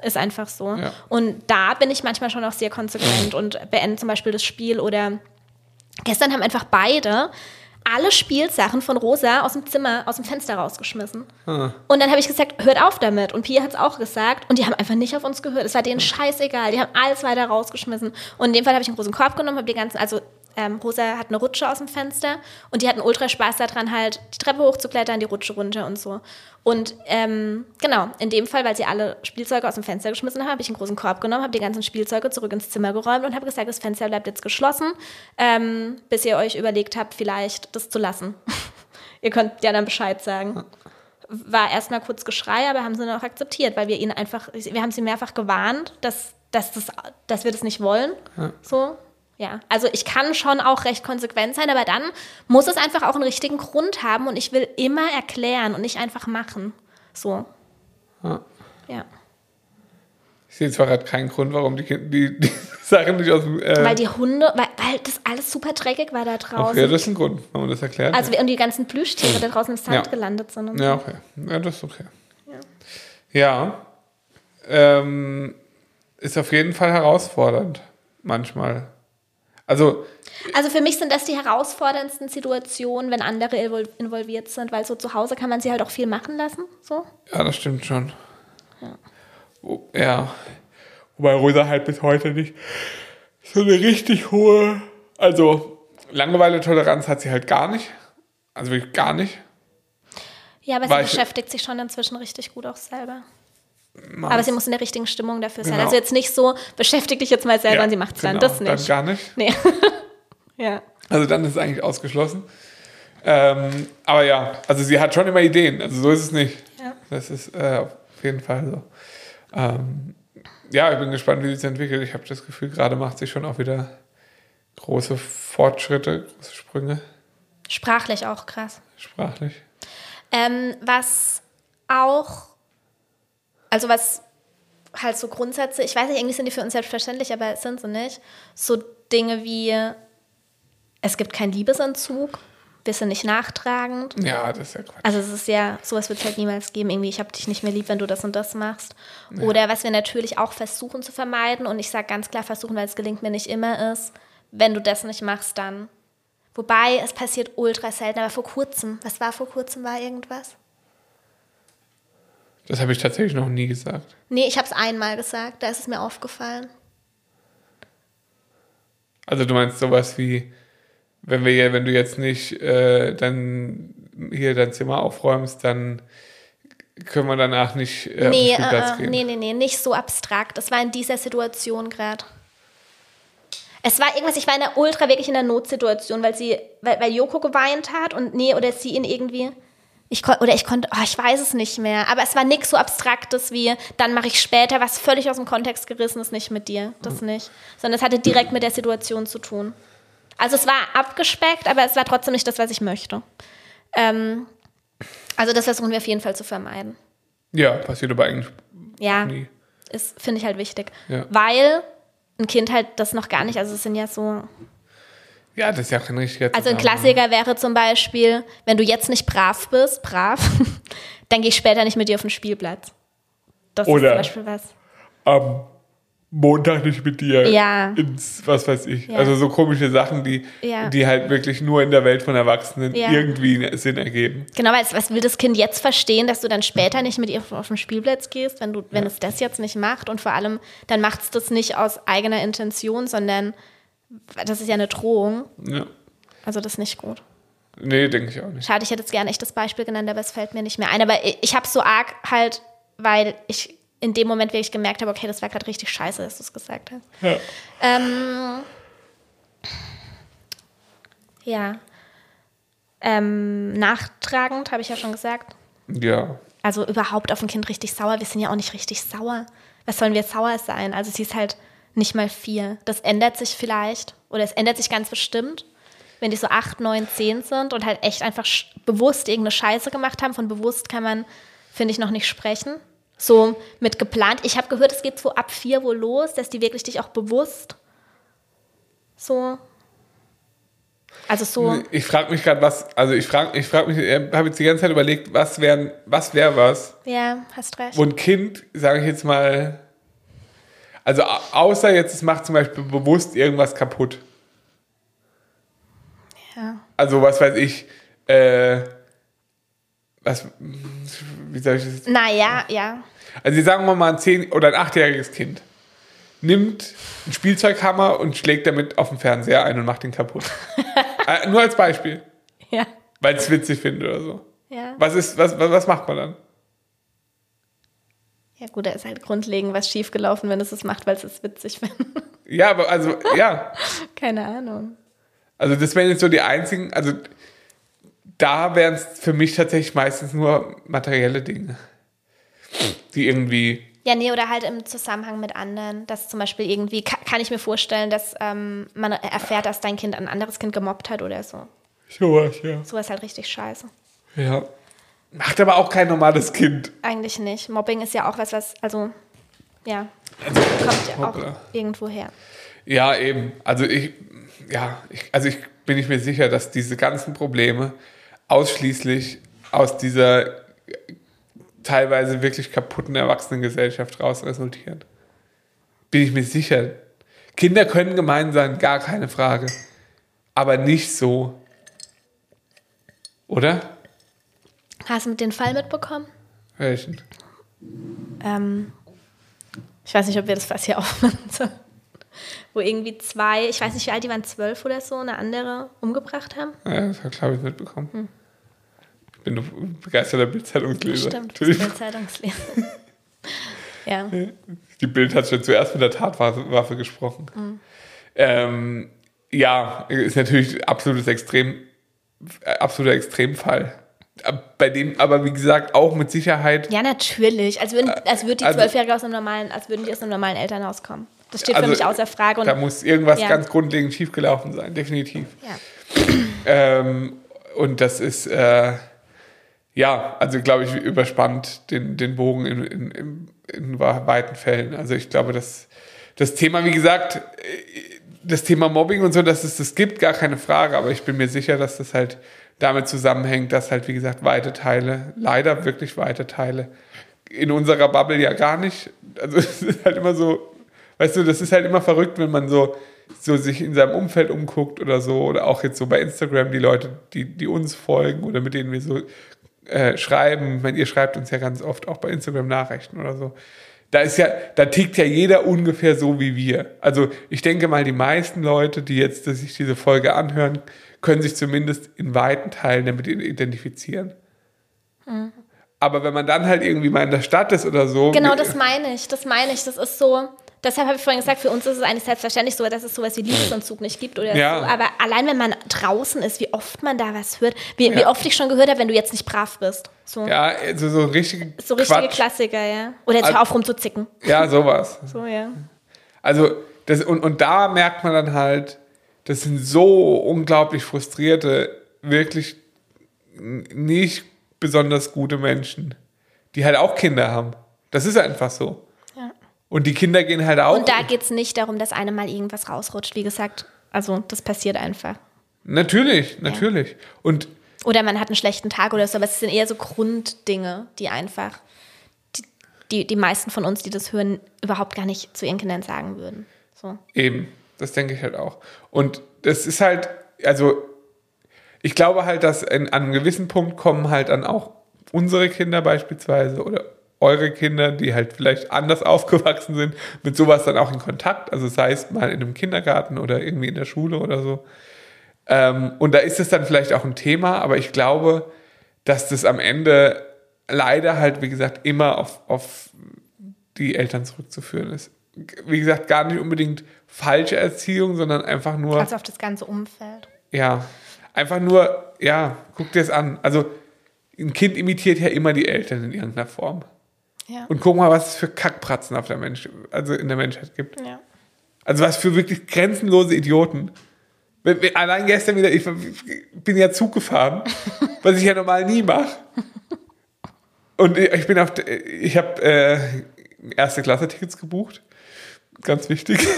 Ist einfach so. Ja. Und da bin ich manchmal schon auch sehr konsequent und beende zum Beispiel das Spiel oder gestern haben einfach beide alle Spielsachen von Rosa aus dem Zimmer, aus dem Fenster rausgeschmissen. Und dann habe ich gesagt, hört auf damit. Und Pia hat es auch gesagt. Und die haben einfach nicht auf uns gehört. Es war denen scheißegal. Die haben alles weiter rausgeschmissen. Und in dem Fall habe ich einen großen Korb genommen, habe die ganzen, also ähm, Rosa hat eine Rutsche aus dem Fenster und die hatten ultra Spaß daran, halt die Treppe hochzuklettern, die Rutsche runter und so. Und ähm, genau, in dem Fall, weil sie alle Spielzeuge aus dem Fenster geschmissen haben, habe ich einen großen Korb genommen, habe die ganzen Spielzeuge zurück ins Zimmer geräumt und habe gesagt, das Fenster bleibt jetzt geschlossen, ähm, bis ihr euch überlegt habt, vielleicht das zu lassen. ihr könnt ja dann Bescheid sagen. War erstmal kurz Geschrei, aber haben sie dann auch akzeptiert, weil wir ihnen einfach, wir haben sie mehrfach gewarnt, dass, dass, das, dass wir das nicht wollen. So, ja, also ich kann schon auch recht konsequent sein, aber dann muss es einfach auch einen richtigen Grund haben und ich will immer erklären und nicht einfach machen. So. Ja. Ja. Ich sehe zwar gerade keinen Grund, warum die, die, die Sachen nicht aus dem. Äh, Weil die Hunde, weil, weil das alles super dreckig war da draußen. okay, das ist ein Grund, warum man das erklärt. also und die ganzen Plüschtiere da draußen im Sand Ja. gelandet sind. Ja, okay. Ja, das ist okay. Ja. Ähm, ist auf jeden Fall herausfordernd. Manchmal. Also, Also für mich sind das die herausforderndsten Situationen, wenn andere invol- involviert sind, weil so zu Hause kann man sie halt auch viel machen lassen. So. ja, das stimmt schon. Oh, Ja. Wobei Rosa halt bis heute nicht so eine richtig hohe. Also, Langeweile-Toleranz hat sie halt gar nicht. Also wirklich gar nicht. Ja, aber sie beschäftigt sich schon inzwischen richtig gut auch selber. Mal- Aber sie muss in der richtigen Stimmung dafür sein. Genau. Also jetzt nicht so, beschäftigt dich jetzt mal selber Ja, und sie macht es dann. genau, Das nicht. Dann gar nicht. nee. ja. Also dann ist es eigentlich ausgeschlossen. Ähm, aber ja, also sie hat schon immer Ideen. Also so ist es nicht. Ja. Das ist äh, auf jeden Fall so. Ähm, ja, ich bin gespannt, wie sie sich entwickelt. Ich habe das Gefühl, gerade macht sie schon auch wieder große Fortschritte, große Sprünge Sprachlich auch krass. sprachlich. Ähm, was auch, also was halt so Grundsätze, ich weiß nicht, irgendwie sind die für uns selbstverständlich, aber sind sie nicht. So Dinge wie, es gibt keinen Liebesentzug, wir sind nicht nachtragend. Ja, das ist ja Quatsch. Also es ist ja, sowas wird es halt niemals geben, irgendwie, ich habe dich nicht mehr lieb, wenn du das und das machst. Oder was wir natürlich auch versuchen zu vermeiden, und ich sage ganz klar versuchen, weil es gelingt mir nicht immer, ist, wenn du das nicht machst, dann. Wobei, es passiert ultra selten, aber vor kurzem, was war vor kurzem, war irgendwas? Das habe ich tatsächlich noch nie gesagt. Nee, ich habe es einmal gesagt, da ist es mir aufgefallen. Also du meinst sowas wie, wenn wir wenn du jetzt nicht äh, dann hier dein Zimmer aufräumst, dann können wir danach nicht äh, nee, auf den äh, gehen. nee, nee, nee, nicht so abstrakt. Es war in dieser Situation gerade. Es war irgendwas, ich war in der ultra wirklich in der Notsituation, weil sie, weil, weil Joko geweint hat und nee, oder sie ihn irgendwie. Ich kon, oder ich konnte, oh, ich weiß es nicht mehr. Aber es war nichts so Abstraktes wie, dann mache ich später was völlig aus dem Kontext gerissen ist nicht mit dir. Das nicht. Sondern es hatte direkt mit der Situation zu tun. Also es war abgespeckt, aber es war trotzdem nicht das, was ich möchte. Ähm, also das versuchen wir auf jeden Fall zu vermeiden. Ja, passiert aber eigentlich Ja, nie. ist, finde ich halt wichtig. Ja. Weil ein Kind halt das noch gar nicht, also es sind ja so. Ja, das ist ja kein richtiger Also ein. Klassiker wäre zum Beispiel, wenn du jetzt nicht brav bist, brav, dann gehe ich später nicht mit dir auf den Spielplatz. Das Oder- ist zum Beispiel was. Am Montag nicht mit dir Ja. ins, was weiß ich. Ja. Also so komische Sachen, die, Ja. die halt wirklich nur in der Welt von Erwachsenen Ja. irgendwie Sinn ergeben. Genau, weil es- was will das Kind jetzt verstehen, dass du dann später nicht mit ihr auf, auf den Spielplatz gehst, wenn du, wenn es das jetzt nicht macht und vor allem, dann macht es das nicht aus eigener Intention, sondern das ist ja eine Drohung. Ja. Also das ist nicht gut. Nee, denke ich auch nicht. Schade, ich hätte jetzt gerne echt das Beispiel genannt, aber es fällt mir nicht mehr ein. Aber ich, ich habe so arg halt, weil ich in dem Moment wirklich gemerkt habe, okay, das war gerade richtig scheiße, dass du es gesagt hast. Ja. Ähm, ja. Ähm, nachtragend, habe ich ja schon gesagt. ja. Also überhaupt auf ein Kind richtig sauer. Wir sind ja auch nicht richtig sauer. Was sollen wir sauer sein? Also sie ist halt nicht mal vier. Das ändert sich vielleicht. Oder es ändert sich ganz bestimmt, wenn die so acht, neun, zehn sind und halt echt einfach bewusst irgendeine Scheiße gemacht haben. Von bewusst kann man, finde ich, noch nicht sprechen. So mit geplant. Ich habe gehört, es geht so ab vier wohl los, dass die wirklich dich auch bewusst so. Also so. Ich frage mich gerade, was, also ich frage ich frag mich, ich habe jetzt die ganze Zeit überlegt, was wären, was wäre was, Ja, hast recht. wo ein Kind, sage ich jetzt mal, also au- außer jetzt, es macht zum Beispiel bewusst irgendwas kaputt. Ja. Also was weiß ich, äh, was, wie soll ich das jetzt? Naja, ja. Also sagen wir mal ein zehn oder ein achtjähriges Kind nimmt einen Spielzeughammer und schlägt damit auf den Fernseher ein und macht ihn kaputt. äh, nur als Beispiel, Ja. weil es witzig findet oder so. Ja. Was ist, was, was, was macht man dann? Ja, gut, da ist halt grundlegend was schiefgelaufen, wenn es es macht, weil es es witzig findet. Ja, aber also, ja. Keine Ahnung. Also das wären jetzt so die einzigen, also da wären es für mich tatsächlich meistens nur materielle Dinge, die irgendwie, Ja, nee, oder halt im Zusammenhang mit anderen. Dass zum Beispiel irgendwie, ka- kann ich mir vorstellen, dass ähm, man erfährt, dass dein Kind ein anderes Kind gemobbt hat oder so. sowas, ja. Sowas halt richtig scheiße. Ja. Macht aber auch kein normales Kind. Eigentlich nicht. Mobbing ist ja auch was, was, also, ja, kommt ja auch hoppla. irgendwo her. Ja, eben. Also ich, ja, ich, also ich bin ich mir sicher, dass diese ganzen Probleme ausschließlich aus dieser teilweise wirklich kaputten Erwachsenengesellschaft raus resultieren. Bin ich mir sicher. Kinder können gemein sein, gar keine Frage. Aber nicht so. Oder? Hast du mit den Fall mitbekommen? Welchen? Ähm, ich weiß nicht, ob wir das fast hier aufmachen sollen. Wo irgendwie zwei, ich weiß nicht, wie alt die waren, zwölf oder so, eine andere umgebracht haben. Ja, das habe glaube ich mitbekommen. Hm. Ich bin ein begeisterter Bildzeitungsleser. Stimmt, du bist Bildzeitungsleser. ja. Die Bild hat schon zuerst mit der Tatwaffe gesprochen. Mhm. Ähm, ja, ist natürlich absolutes Extrem, absoluter Extremfall. Bei dem aber, wie gesagt, auch mit Sicherheit. Ja, natürlich. Als würden, als würden die also Zwölfjährige aus einem normalen, als würden die aus einem normalen Elternhaus kommen. Das steht also, für mich außer Frage. da muss irgendwas ja. ganz grundlegend schiefgelaufen sein, definitiv. Ja. Ähm, und das ist, äh, ja, also glaube ich, überspannt den, den Bogen in, in, in, in weiten Fällen. Also ich glaube, dass das Thema, wie gesagt, das Thema Mobbing und so, dass es das gibt, gar keine Frage, aber ich bin mir sicher, dass das halt damit zusammenhängt, dass halt, wie gesagt, weite Teile, leider wirklich weite Teile, in unserer Bubble ja gar nicht, also es ist halt immer so, weißt du, das ist halt immer verrückt, wenn man so, so sich in seinem Umfeld umguckt oder so, oder auch jetzt so bei Instagram die Leute, die, die uns folgen oder mit denen wir so äh, schreiben, meine, ihr schreibt uns ja ganz oft auch bei Instagram Nachrichten oder so, da ist ja, da tickt ja jeder ungefähr so wie wir. Also ich denke mal, die meisten Leute, die jetzt sich diese Folge anhören, können sich zumindest in weiten Teilen damit identifizieren. Mhm. Aber wenn man dann halt irgendwie mal in der Stadt ist oder so. Genau, das meine ich, das meine ich. Das ist so, deshalb habe ich vorhin gesagt, für uns ist es eigentlich selbstverständlich so, dass es sowas wie Liebesentzug nicht gibt oder ja. so. Aber allein wenn man draußen ist, wie oft man da was hört, wie, ja. wie oft ich schon gehört habe, wenn du jetzt nicht brav bist. So. Ja, also so richtige So richtige Quatsch. Klassiker, ja. Oder jetzt also, hör auf rumzuzicken. Ja, sowas. so, ja. Also, das, und, und da merkt man dann halt, das sind so unglaublich frustrierte, wirklich nicht besonders gute Menschen, die halt auch Kinder haben. Das ist einfach so. Und die Kinder gehen halt auch. Und da geht es nicht darum, dass einem mal irgendwas rausrutscht. Wie gesagt, also das passiert einfach. Natürlich, natürlich. Ja. Und oder man hat einen schlechten Tag oder so, aber es sind eher so Grunddinge, die einfach die, die, die meisten von uns, die das hören, überhaupt gar nicht zu ihren Kindern sagen würden. So. Eben, das denke ich halt auch. Und das ist halt, also ich glaube halt, dass in, an einem gewissen Punkt kommen halt dann auch unsere Kinder beispielsweise oder eure Kinder, die halt vielleicht anders aufgewachsen sind, mit sowas dann auch in Kontakt. Also sei es mal in einem Kindergarten oder irgendwie in der Schule oder so. Ähm, und da ist es dann vielleicht auch ein Thema, aber ich glaube, dass das am Ende leider halt, wie gesagt, immer auf, auf die Eltern zurückzuführen ist. Wie gesagt, gar nicht unbedingt falsche Erziehung, sondern einfach nur. Also auf das ganze Umfeld. Ja, einfach nur, ja, guck dir es an. Also ein Kind imitiert ja immer die Eltern in irgendeiner Form. Ja. Und guck mal, was es für Kackpratzen auf der Mensch, also in der Menschheit gibt. Ja. Also was für wirklich grenzenlose Idioten. Allein gestern wieder, ich bin ja Zug gefahren, was ich ja normal nie mache. Und ich bin auf, ich habe äh, erste Klasse Tickets gebucht. Ganz wichtig.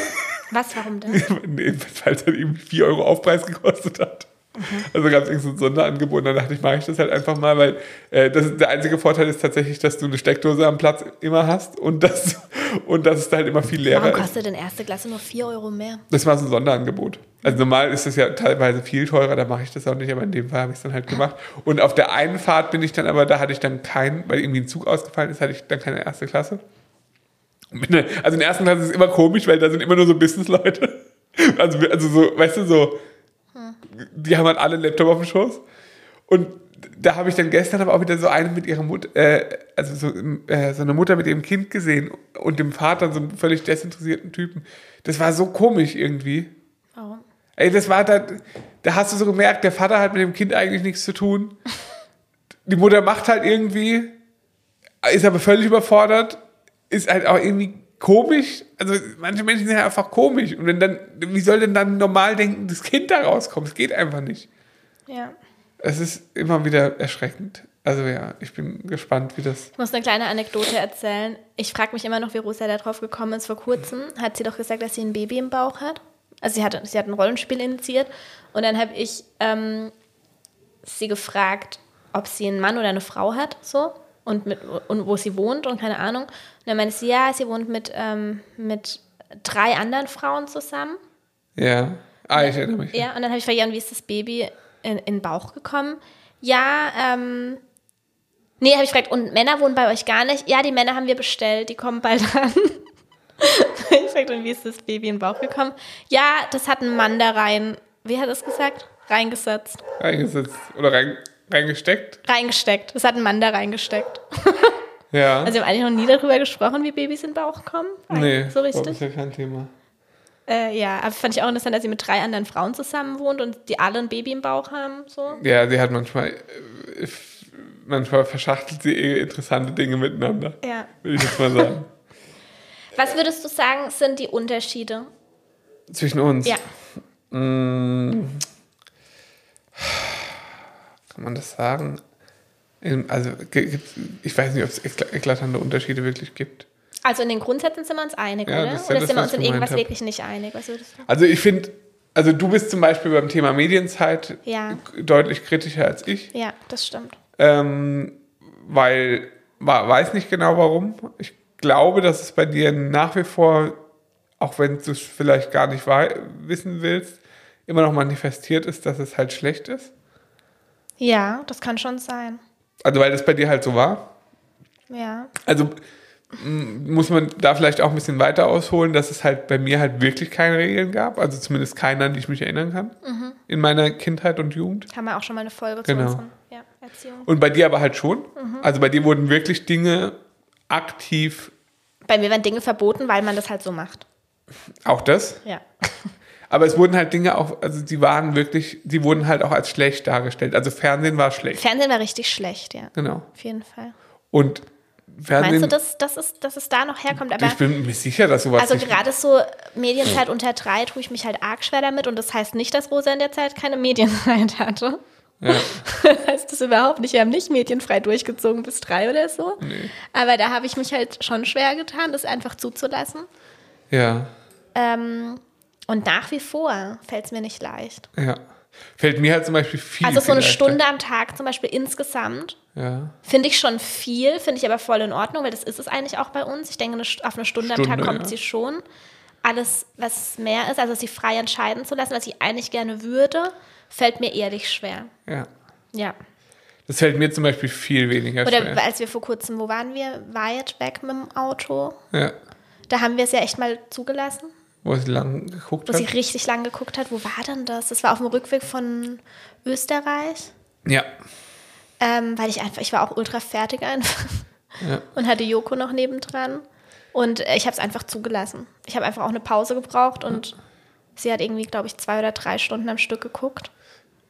Was, warum denn? weil es halt eben 4 Euro Aufpreis gekostet hat. Mhm. Also gab es irgendwie so ein Sonderangebot und dann dachte ich, mache ich das halt einfach mal, weil äh, das, der einzige Vorteil ist tatsächlich, dass du eine Steckdose am Platz immer hast und das, und dass es da halt immer viel leerer Warum kostet denn erste Klasse nur 4 Euro mehr? Das war so ein Sonderangebot. Also normal ist es ja teilweise viel teurer, da mache ich das auch nicht, aber in dem Fall habe ich es dann halt gemacht. Und auf der einen Fahrt bin ich dann aber, da hatte ich dann keinen, weil irgendwie ein Zug ausgefallen ist, hatte ich dann keine erste Klasse. Also in der ersten Klasse ist es immer komisch, weil da sind immer nur so Businessleute. Also, also so, weißt du, so die haben halt alle einen Laptop auf dem Schoß. Und da habe ich dann gestern aber auch wieder so eine mit ihrer Mutter, äh, also so, äh, so, eine Mutter mit ihrem Kind gesehen und dem Vater, so einen völlig desinteressierten Typen. Das war so komisch irgendwie. Warum? Ey, das war da, da hast du so gemerkt, der Vater hat mit dem Kind eigentlich nichts zu tun. Die Mutter macht halt irgendwie, ist aber völlig überfordert, ist halt auch irgendwie komisch. Also manche Menschen sind ja einfach komisch. Und wenn dann, wie soll denn dann normal denken, das Kind da rauskommt? Es geht einfach nicht. Ja. Es ist immer wieder erschreckend. Also ja, ich bin gespannt, wie das. Ich muss eine kleine Anekdote erzählen. Ich frage mich immer noch, wie Rosa da drauf gekommen ist. Vor kurzem hat sie doch gesagt, dass sie ein Baby im Bauch hat. Also sie hat, sie hat ein Rollenspiel initiiert. Und dann habe ich ähm, sie gefragt, ob sie einen Mann oder eine Frau hat. So und, mit, und wo sie wohnt und keine Ahnung. Und dann meinte sie, ja, sie wohnt mit, ähm, mit drei anderen Frauen zusammen. Ja. Ah, ich erinnere mich. Ja, und dann habe ich verjagt, wie ist das Baby in, in den Bauch gekommen? Ja, ähm, nee, habe ich gefragt, und Männer wohnen bei euch gar nicht? Ja, die Männer haben wir bestellt, die kommen bald an. ich fragte, und wie ist das Baby in den Bauch gekommen? Ja, das hat ein Mann da rein, wie hat er es gesagt? Reingesetzt. Reingesetzt oder rein, reingesteckt. Reingesteckt. Das hat ein Mann da reingesteckt. Ja. Also wir haben eigentlich noch nie darüber gesprochen, wie Babys in den Bauch kommen. nee, So Das richtig. ist ja kein Thema. Äh, ja, aber fand ich auch interessant, dass sie mit drei anderen Frauen zusammen wohnt und die alle ein Baby im Bauch haben. So. Ja, sie hat manchmal, äh, manchmal verschachtelt sie eh interessante Dinge miteinander, Ja. würde ich jetzt mal sagen. Was würdest du sagen, sind die Unterschiede? Zwischen uns. Ja. Mm. Kann man das sagen? Also, ich weiß nicht, ob es ekla- eklatante Unterschiede wirklich gibt. Also in den Grundsätzen sind wir uns einig, Ja, oder? ja oder das, sind wir uns in irgendwas hab. wirklich nicht einig? Was würdest du? Also, ich finde, also du bist zum Beispiel beim Thema Medienzeit Ja. deutlich kritischer als ich. Ja, das stimmt. Ähm, weil, weiß nicht genau warum. Ich glaube, dass es bei dir nach wie vor, auch wenn du es vielleicht gar nicht wissen willst, immer noch manifestiert ist, dass es halt schlecht ist. Ja, das kann schon sein. Also weil das bei dir halt so war. Ja. Also muss man da vielleicht auch ein bisschen weiter ausholen, dass es halt bei mir halt wirklich keine Regeln gab. Also zumindest keine, an die ich mich erinnern kann. In meiner Kindheit und Jugend. Haben wir auch schon mal eine Folge Genau. zu unserer ja, Erziehung. Und bei dir aber halt schon. Also bei dir wurden wirklich Dinge aktiv, Bei mir werden Dinge verboten, weil man das halt so macht. auch das. Ja. Aber es wurden halt Dinge auch, also die waren wirklich, die wurden halt auch als schlecht dargestellt. Also Fernsehen war schlecht. Fernsehen war richtig schlecht, ja. Genau. Auf jeden Fall. Und Fernsehen. Meinst du, dass, dass, es, dass es da noch herkommt? Aber ich bin mir sicher, dass sowas also gerade so Medienzeit unter drei tue ich mich halt arg schwer damit und das heißt nicht, dass Rosa in der Zeit keine Medienzeit hatte. Ja. Das heißt das überhaupt nicht. Wir haben nicht medienfrei durchgezogen bis drei oder so. Aber da habe ich mich halt schon schwer getan, das einfach zuzulassen. ja, Ähm, und nach wie vor fällt es mir nicht leicht. ja. Fällt mir halt zum Beispiel viel. Also so eine leichter. Stunde am Tag zum Beispiel insgesamt Ja. finde ich schon viel, finde ich aber voll in Ordnung, weil das ist es eigentlich auch bei uns. Ich denke, auf eine Stunde, am Stunde, Tag kommt ja. sie schon. Alles, was mehr ist, also sie frei entscheiden zu lassen, was ich eigentlich gerne würde, fällt mir ehrlich schwer. ja. Ja. Das fällt mir zum Beispiel viel weniger Oder schwer. als wir vor kurzem, wo waren wir? Weit weg mit dem Auto. Ja. Da haben wir es ja echt mal zugelassen, Wo sie lang geguckt wo hat. sie richtig lang geguckt hat. Wo war denn das? Das war auf dem Rückweg von Österreich. Ja. Ähm, weil ich einfach, ich war auch ultra fertig einfach. Ja. Und hatte Joko noch nebendran. Und äh, ich habe es einfach zugelassen. Ich habe einfach auch eine Pause gebraucht und sie hat irgendwie, glaube ich, zwei oder drei Stunden am Stück geguckt.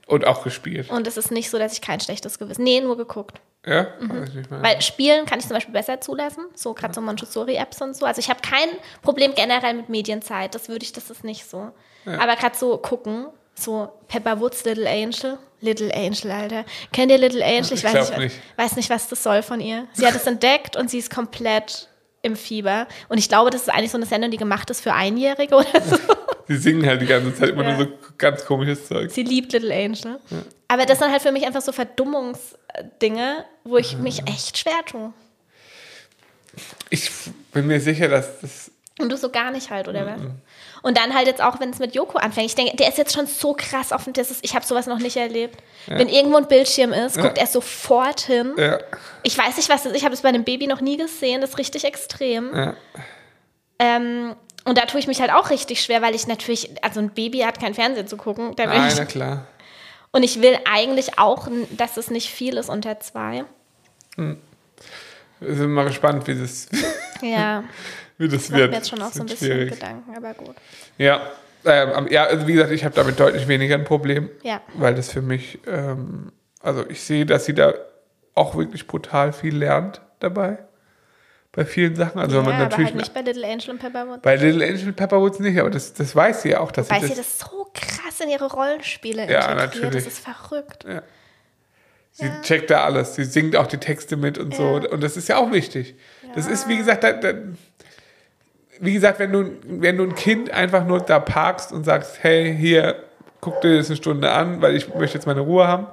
Und auch gespielt. Und es ist nicht so, dass ich kein schlechtes Gewissen. Nee, nur geguckt. Ja? Mhm. Weil Spielen kann ich zum Beispiel besser zulassen, so gerade so Montessori-Apps und so. Also ich habe kein Problem generell mit Medienzeit, das würde ich, das ist nicht so. Aber gerade so gucken, so Pepper Woods, Little Angel, Little Angel, Alter. Kennt ihr Little Angel? Ich, Ich weiß, nicht, nicht. weiß nicht, was das soll von ihr. Sie hat es entdeckt und sie ist komplett im Fieber. Und ich glaube, das ist eigentlich so eine Sendung, die gemacht ist für Einjährige oder so. Sie singen halt die ganze Zeit immer Ja. nur so ganz komisches Zeug. Sie liebt Little Angel. Aber das sind halt für mich einfach so Verdummungsdinge, wo ich mich echt schwer tue. Ich bin mir sicher, dass das. Und du so gar nicht halt, oder was? Und dann halt jetzt auch, wenn es mit Joko anfängt. Ich denke, der ist jetzt schon so krass offen. Das ist, ich habe sowas noch nicht erlebt. Wenn irgendwo ein Bildschirm ist, guckt er sofort hin. Ja, Ich weiß nicht, was das ist. Ich habe es bei einem Baby noch nie gesehen. Das ist richtig extrem. ja. Ähm, und da tue ich mich halt auch richtig schwer, weil ich natürlich, also ein Baby hat kein Fernsehen zu gucken. Da Nein, ich, na klar. und ich will eigentlich auch, dass es nicht viel ist unter zwei. Wir sind mal gespannt, wie das, Ja, wie das wird. mir jetzt schon auch so ein bisschen schwierig. Gedanken, aber gut. Ja, ähm, ja, also wie gesagt, ich habe damit deutlich weniger ein Problem, Ja. weil das für mich, ähm, also ich sehe, dass sie da auch wirklich brutal viel lernt dabei. Bei vielen Sachen. Also ja, man aber natürlich halt nicht bei Little Angel und Pepperwood. bei Little Angel Pepperwoods nicht, aber das, das weiß sie ja auch, dass Weil sie das, das so krass in ihre Rollenspiele Ja, integriert. natürlich. Das ist verrückt. sie checkt da alles, sie singt auch die Texte mit und so Ja. und das ist ja auch wichtig. Das ist wie gesagt, da, da, wie gesagt, wenn du wenn du ein Kind einfach nur da parkst und sagst, hey, hier guck dir das eine Stunde an, weil ich möchte jetzt meine Ruhe haben.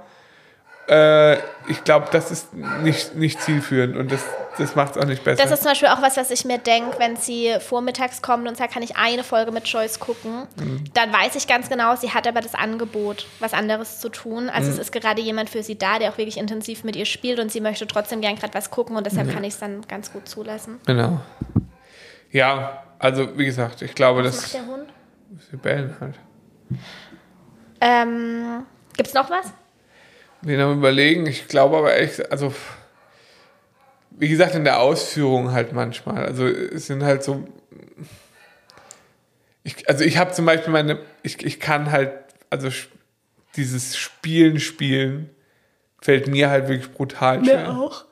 Äh, ich glaube, das ist nicht, nicht zielführend und das, das macht es auch nicht besser. Das ist zum Beispiel auch was, was ich mir denke, wenn sie vormittags kommt und sagt, kann ich eine Folge mit Joyce gucken, Mhm. dann weiß ich ganz genau, sie hat aber das Angebot, was anderes zu tun. Also Mhm. es ist gerade jemand für sie da, der auch wirklich intensiv mit ihr spielt und sie möchte trotzdem gern gerade was gucken und deshalb kann ich es dann ganz gut zulassen. genau. Ja, also wie gesagt, ich glaube, Was das. macht der Hund? Sie bellen halt. Ähm, Gibt es noch was? Bin am überlegen. Ich glaube aber echt, also wie gesagt, in der Ausführung halt manchmal. Also es sind halt so. Ich, also ich habe zum Beispiel meine, ich, ich kann halt, also dieses Spielen spielen fällt mir halt wirklich brutal schwer. auch.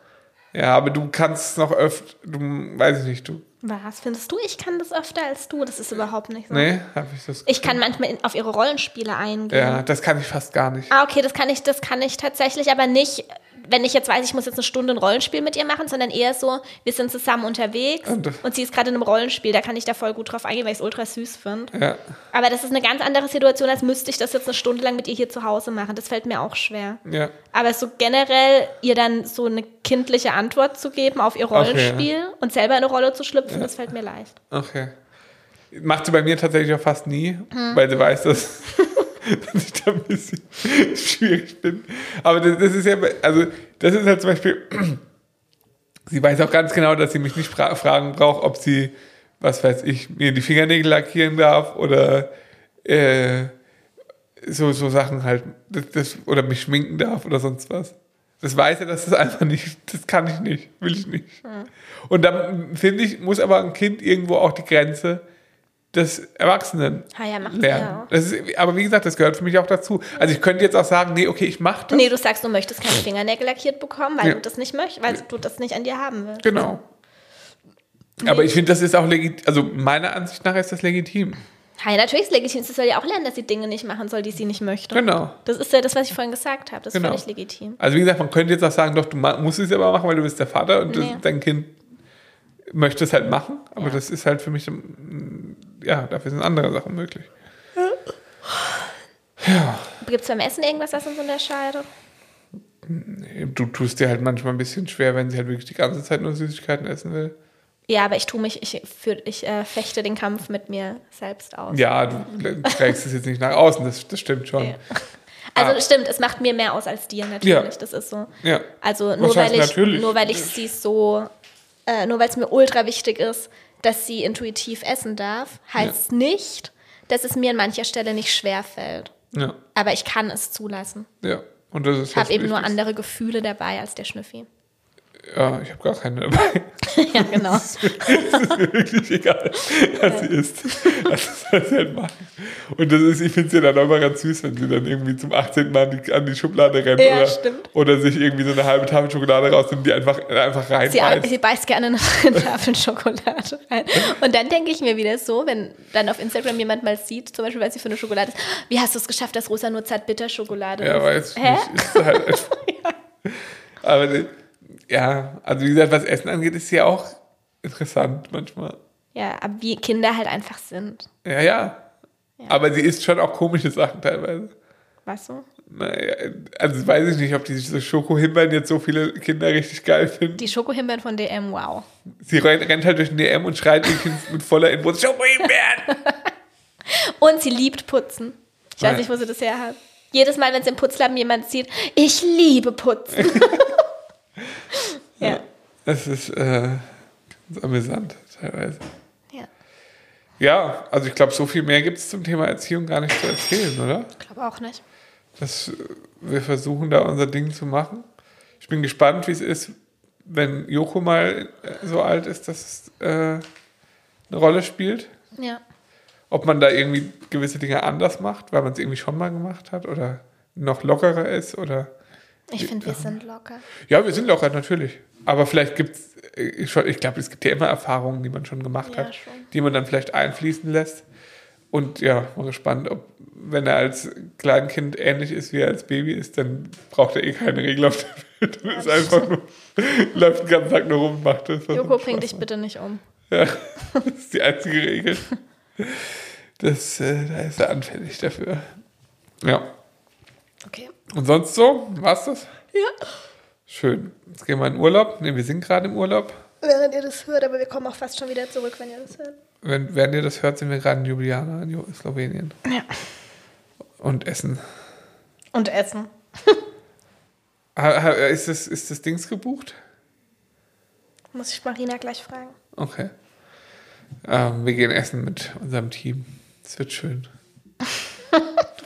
Ja, aber du kannst es noch öfter, du weiß ich nicht, du. Was findest du? Ich kann das öfter als du. Das ist überhaupt nicht so. Nee, habe ich das. Ich kann manchmal auf ihre Rollenspiele eingehen. Ja, das kann ich fast gar nicht. Ah, okay, das kann ich, das kann ich tatsächlich, aber nicht, wenn ich jetzt weiß, ich muss jetzt eine Stunde ein Rollenspiel mit ihr machen, sondern eher so, wir sind zusammen unterwegs Und- und, sie ist gerade in einem Rollenspiel, da kann ich da voll gut drauf eingehen, weil ich es ultra süß finde. Ja, Aber das ist eine ganz andere Situation, als müsste ich das jetzt eine Stunde lang mit ihr hier zu Hause machen. Das fällt mir auch schwer. ja. Aber so generell ihr dann so eine kindliche Antwort zu geben auf ihr Okay, ja. Rollenspiel und selber in eine Rolle zu schlüpfen, das fällt mir leicht. Okay. Macht sie bei mir tatsächlich auch fast nie, Hm. weil sie weiß, dass, dass ich da ein bisschen schwierig bin. Aber das, das ist ja, also das ist halt zum Beispiel, sie weiß auch ganz genau, dass sie mich nicht fra fragen braucht, ob sie, was weiß ich, mir die Fingernägel lackieren darf oder äh, so, so Sachen halt, das, das, oder mich schminken darf oder sonst was. Das weiß er, dass das einfach nicht, das kann ich nicht, will ich nicht. Und dann finde ich, muss aber ein Kind irgendwo auch die Grenze des Erwachsenen Ah ja, macht lernen. ja. Das ist, aber wie gesagt, das gehört für mich auch dazu. Also ich könnte jetzt auch sagen, nee, okay, ich mache das. Nee, du sagst, du möchtest keine Fingernägel lackiert bekommen, weil Ja. du das nicht möchtest, weil du das nicht an dir haben willst. Genau. Aber ich finde, das ist auch legitim, also meiner Ansicht nach ist das legitim. Ja, natürlich ist es legitim. Sie soll ja auch lernen, dass sie Dinge nicht machen soll, die sie nicht möchte. Genau. Das ist ja das, was ich vorhin gesagt habe. Das ist Genau. völlig legitim. Also wie gesagt, man könnte jetzt auch sagen, doch, du musst es aber machen, weil du bist der Vater und Nee. das, dein Kind möchte es halt machen. Aber Ja. das ist halt für mich, mm, ja, dafür sind andere Sachen möglich. Gibt es beim Essen irgendwas, was uns unterscheidet? Du tust dir halt manchmal ein bisschen schwer, wenn sie halt wirklich die ganze Zeit nur Süßigkeiten essen will. Ja, aber ich tue mich, ich, für, ich äh, fechte den Kampf mit mir selbst aus. Ja, du trägst es jetzt nicht nach außen, das, das stimmt schon. Ja. Also Ah. stimmt, es macht mir mehr aus als dir natürlich. Ja. Das ist so. Ja. Also nur weil ich, natürlich? nur weil ich sie so, äh, nur weil es mir ultra wichtig ist, dass sie intuitiv essen darf, heißt nicht, dass es mir an mancher Stelle nicht schwer fällt. Ja, Aber ich kann es zulassen. ja. Und das ist Ich habe eben nur andere Gefühle dabei als der Schnüffi. Ja, ich habe gar keine dabei. ja, genau. Es ist mir wirklich egal, was sie isst. Das sie halt machen. Und das ist, ich finde es ja dann auch immer ganz süß, wenn sie dann irgendwie zum 18. Mal an die, an die Schublade rennt Ja, oder, stimmt. oder sich irgendwie so eine halbe Tafel Schokolade rausnimmt, die einfach, einfach Sie, reinbeißt. sie beißt gerne eine Tafel Schokolade rein. Und dann denke ich mir wieder so, wenn dann auf Instagram jemand mal sieht, zum Beispiel, weil sie für eine Schokolade ist, wie hast du es geschafft, dass Rosa nur Zartbitterschokolade Ja, ist? weiß ich Hä? nicht. Ist halt einfach. Aber ja, also wie gesagt, was Essen angeht, ist ja auch interessant manchmal. Ja, aber wie Kinder halt einfach sind. Ja, ja. Aber sie isst schon auch komische Sachen teilweise. Weißt du? Naja, also weiß ich nicht, ob diese Schokohimbeeren jetzt so viele Kinder richtig geil finden. Die Schokohimbeeren von DM, wow. Sie rennt, rennt halt durch den DM und schreit ihr Kind mit voller Inbrunst, Schokohimbeeren! Und sie liebt Putzen. Ich weiß Ja. nicht, wo sie das her hat. Jedes Mal, wenn sie im Putzladen jemand sieht, ich liebe Putzen. Das ist äh, ganz amüsant teilweise. ja. Ja, also ich glaube, so viel mehr gibt es zum Thema Erziehung gar nicht zu erzählen, oder? Ich glaube auch nicht. dass äh, wir versuchen, da unser Ding zu machen. Ich bin gespannt, wie es ist, wenn Joko mal äh, so alt ist, dass es äh, eine Rolle spielt. Ja. Ob man da irgendwie gewisse Dinge anders macht, weil man es irgendwie schon mal gemacht hat oder noch lockerer ist oder. Ich finde, wir sind locker. Ja, wir sind locker, natürlich. Aber vielleicht gibt es, ich, schon- ich glaube, es gibt ja immer Erfahrungen, die man schon gemacht Ja, hat, schon. die man dann vielleicht einfließen lässt. Und ja, mal gespannt, ob, wenn er als Kleinkind ähnlich ist, wie er als Baby ist, dann braucht er eh keine Regel auf der Welt. Dann ist einfach nur, läuft den ganzen Tag nur rum und macht das. Joko, bring Spaß dich macht. bitte nicht um. Ja, das ist die einzige Regel. Das, äh, da ist er anfällig dafür. Ja. Okay. Und sonst so? War's das? Ja. Schön. Jetzt gehen wir in Urlaub. Ne, wir sind gerade im Urlaub. Während ihr das hört, aber wir kommen auch fast schon wieder zurück, wenn ihr das hört. Wenn, während ihr das hört, sind wir gerade in Ljubljana, in Slowenien. Ja. Und essen. Und essen. Ist das, ist das Dings gebucht? Muss ich Marina gleich fragen. Okay. Ähm, wir gehen essen mit unserem Team. Es wird schön.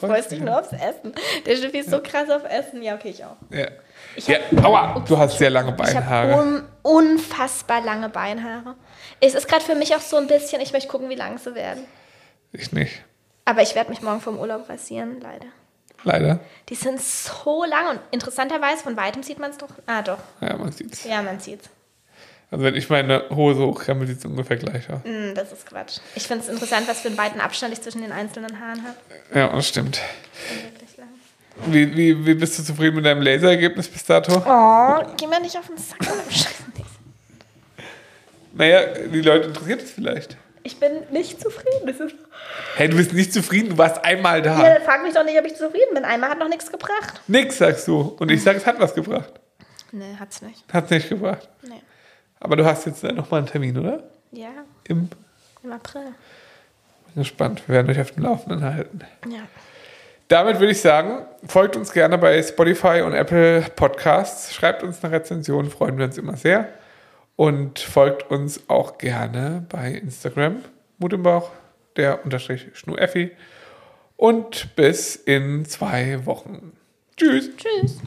Du freust dich nur aufs Essen. Der Schiffi ist so krass auf Essen. Ja, okay, ich auch. Ja. Ich ja. hab- Aua, du hast sehr lange Ich habe Beinhaare. un unfassbar lange Beinhaare. Es ist gerade für mich auch so ein bisschen, ich möchte gucken, wie lang sie werden. Ich nicht. Aber ich werde mich morgen vom Urlaub rasieren, leider. Leider. Die sind so lang und interessanterweise von weitem sieht man es doch. Ah, doch. Ja, man sieht's. Ja, man sieht's. Also wenn ich meine Hose hochkrempel, sieht es ungefähr gleich aus. Hm, das ist Quatsch. Ich finde es interessant, was für einen weiten Abstand ich zwischen den einzelnen Haaren habe. Ja, das stimmt. Wie, wie, wie bist du zufrieden mit deinem Laserergebnis bis dato? Oh, geh mir nicht auf den Sack. Naja, die Leute interessiert es vielleicht. Ich bin nicht zufrieden. Hey, du bist nicht zufrieden, du warst einmal da. ja, frag mich doch nicht, ob ich zufrieden bin. Einmal hat noch nichts gebracht. Nix, sagst du. Und ich sag, es hat was gebracht. Nee, hat's nicht. Hat's nicht gebracht. Nee. Aber du hast jetzt nochmal einen Termin, oder? Ja, Im, im April. bin gespannt. Wir werden euch auf dem Laufenden halten. Ja. Damit würde ich sagen, folgt uns gerne bei Spotify und Apple Podcasts. Schreibt uns eine Rezension, freuen wir uns immer sehr. Und folgt uns auch gerne bei Instagram, Mut im Bauch, der Unterstrich Schnueffi. Und bis in zwei Wochen. Tschüss. Tschüss.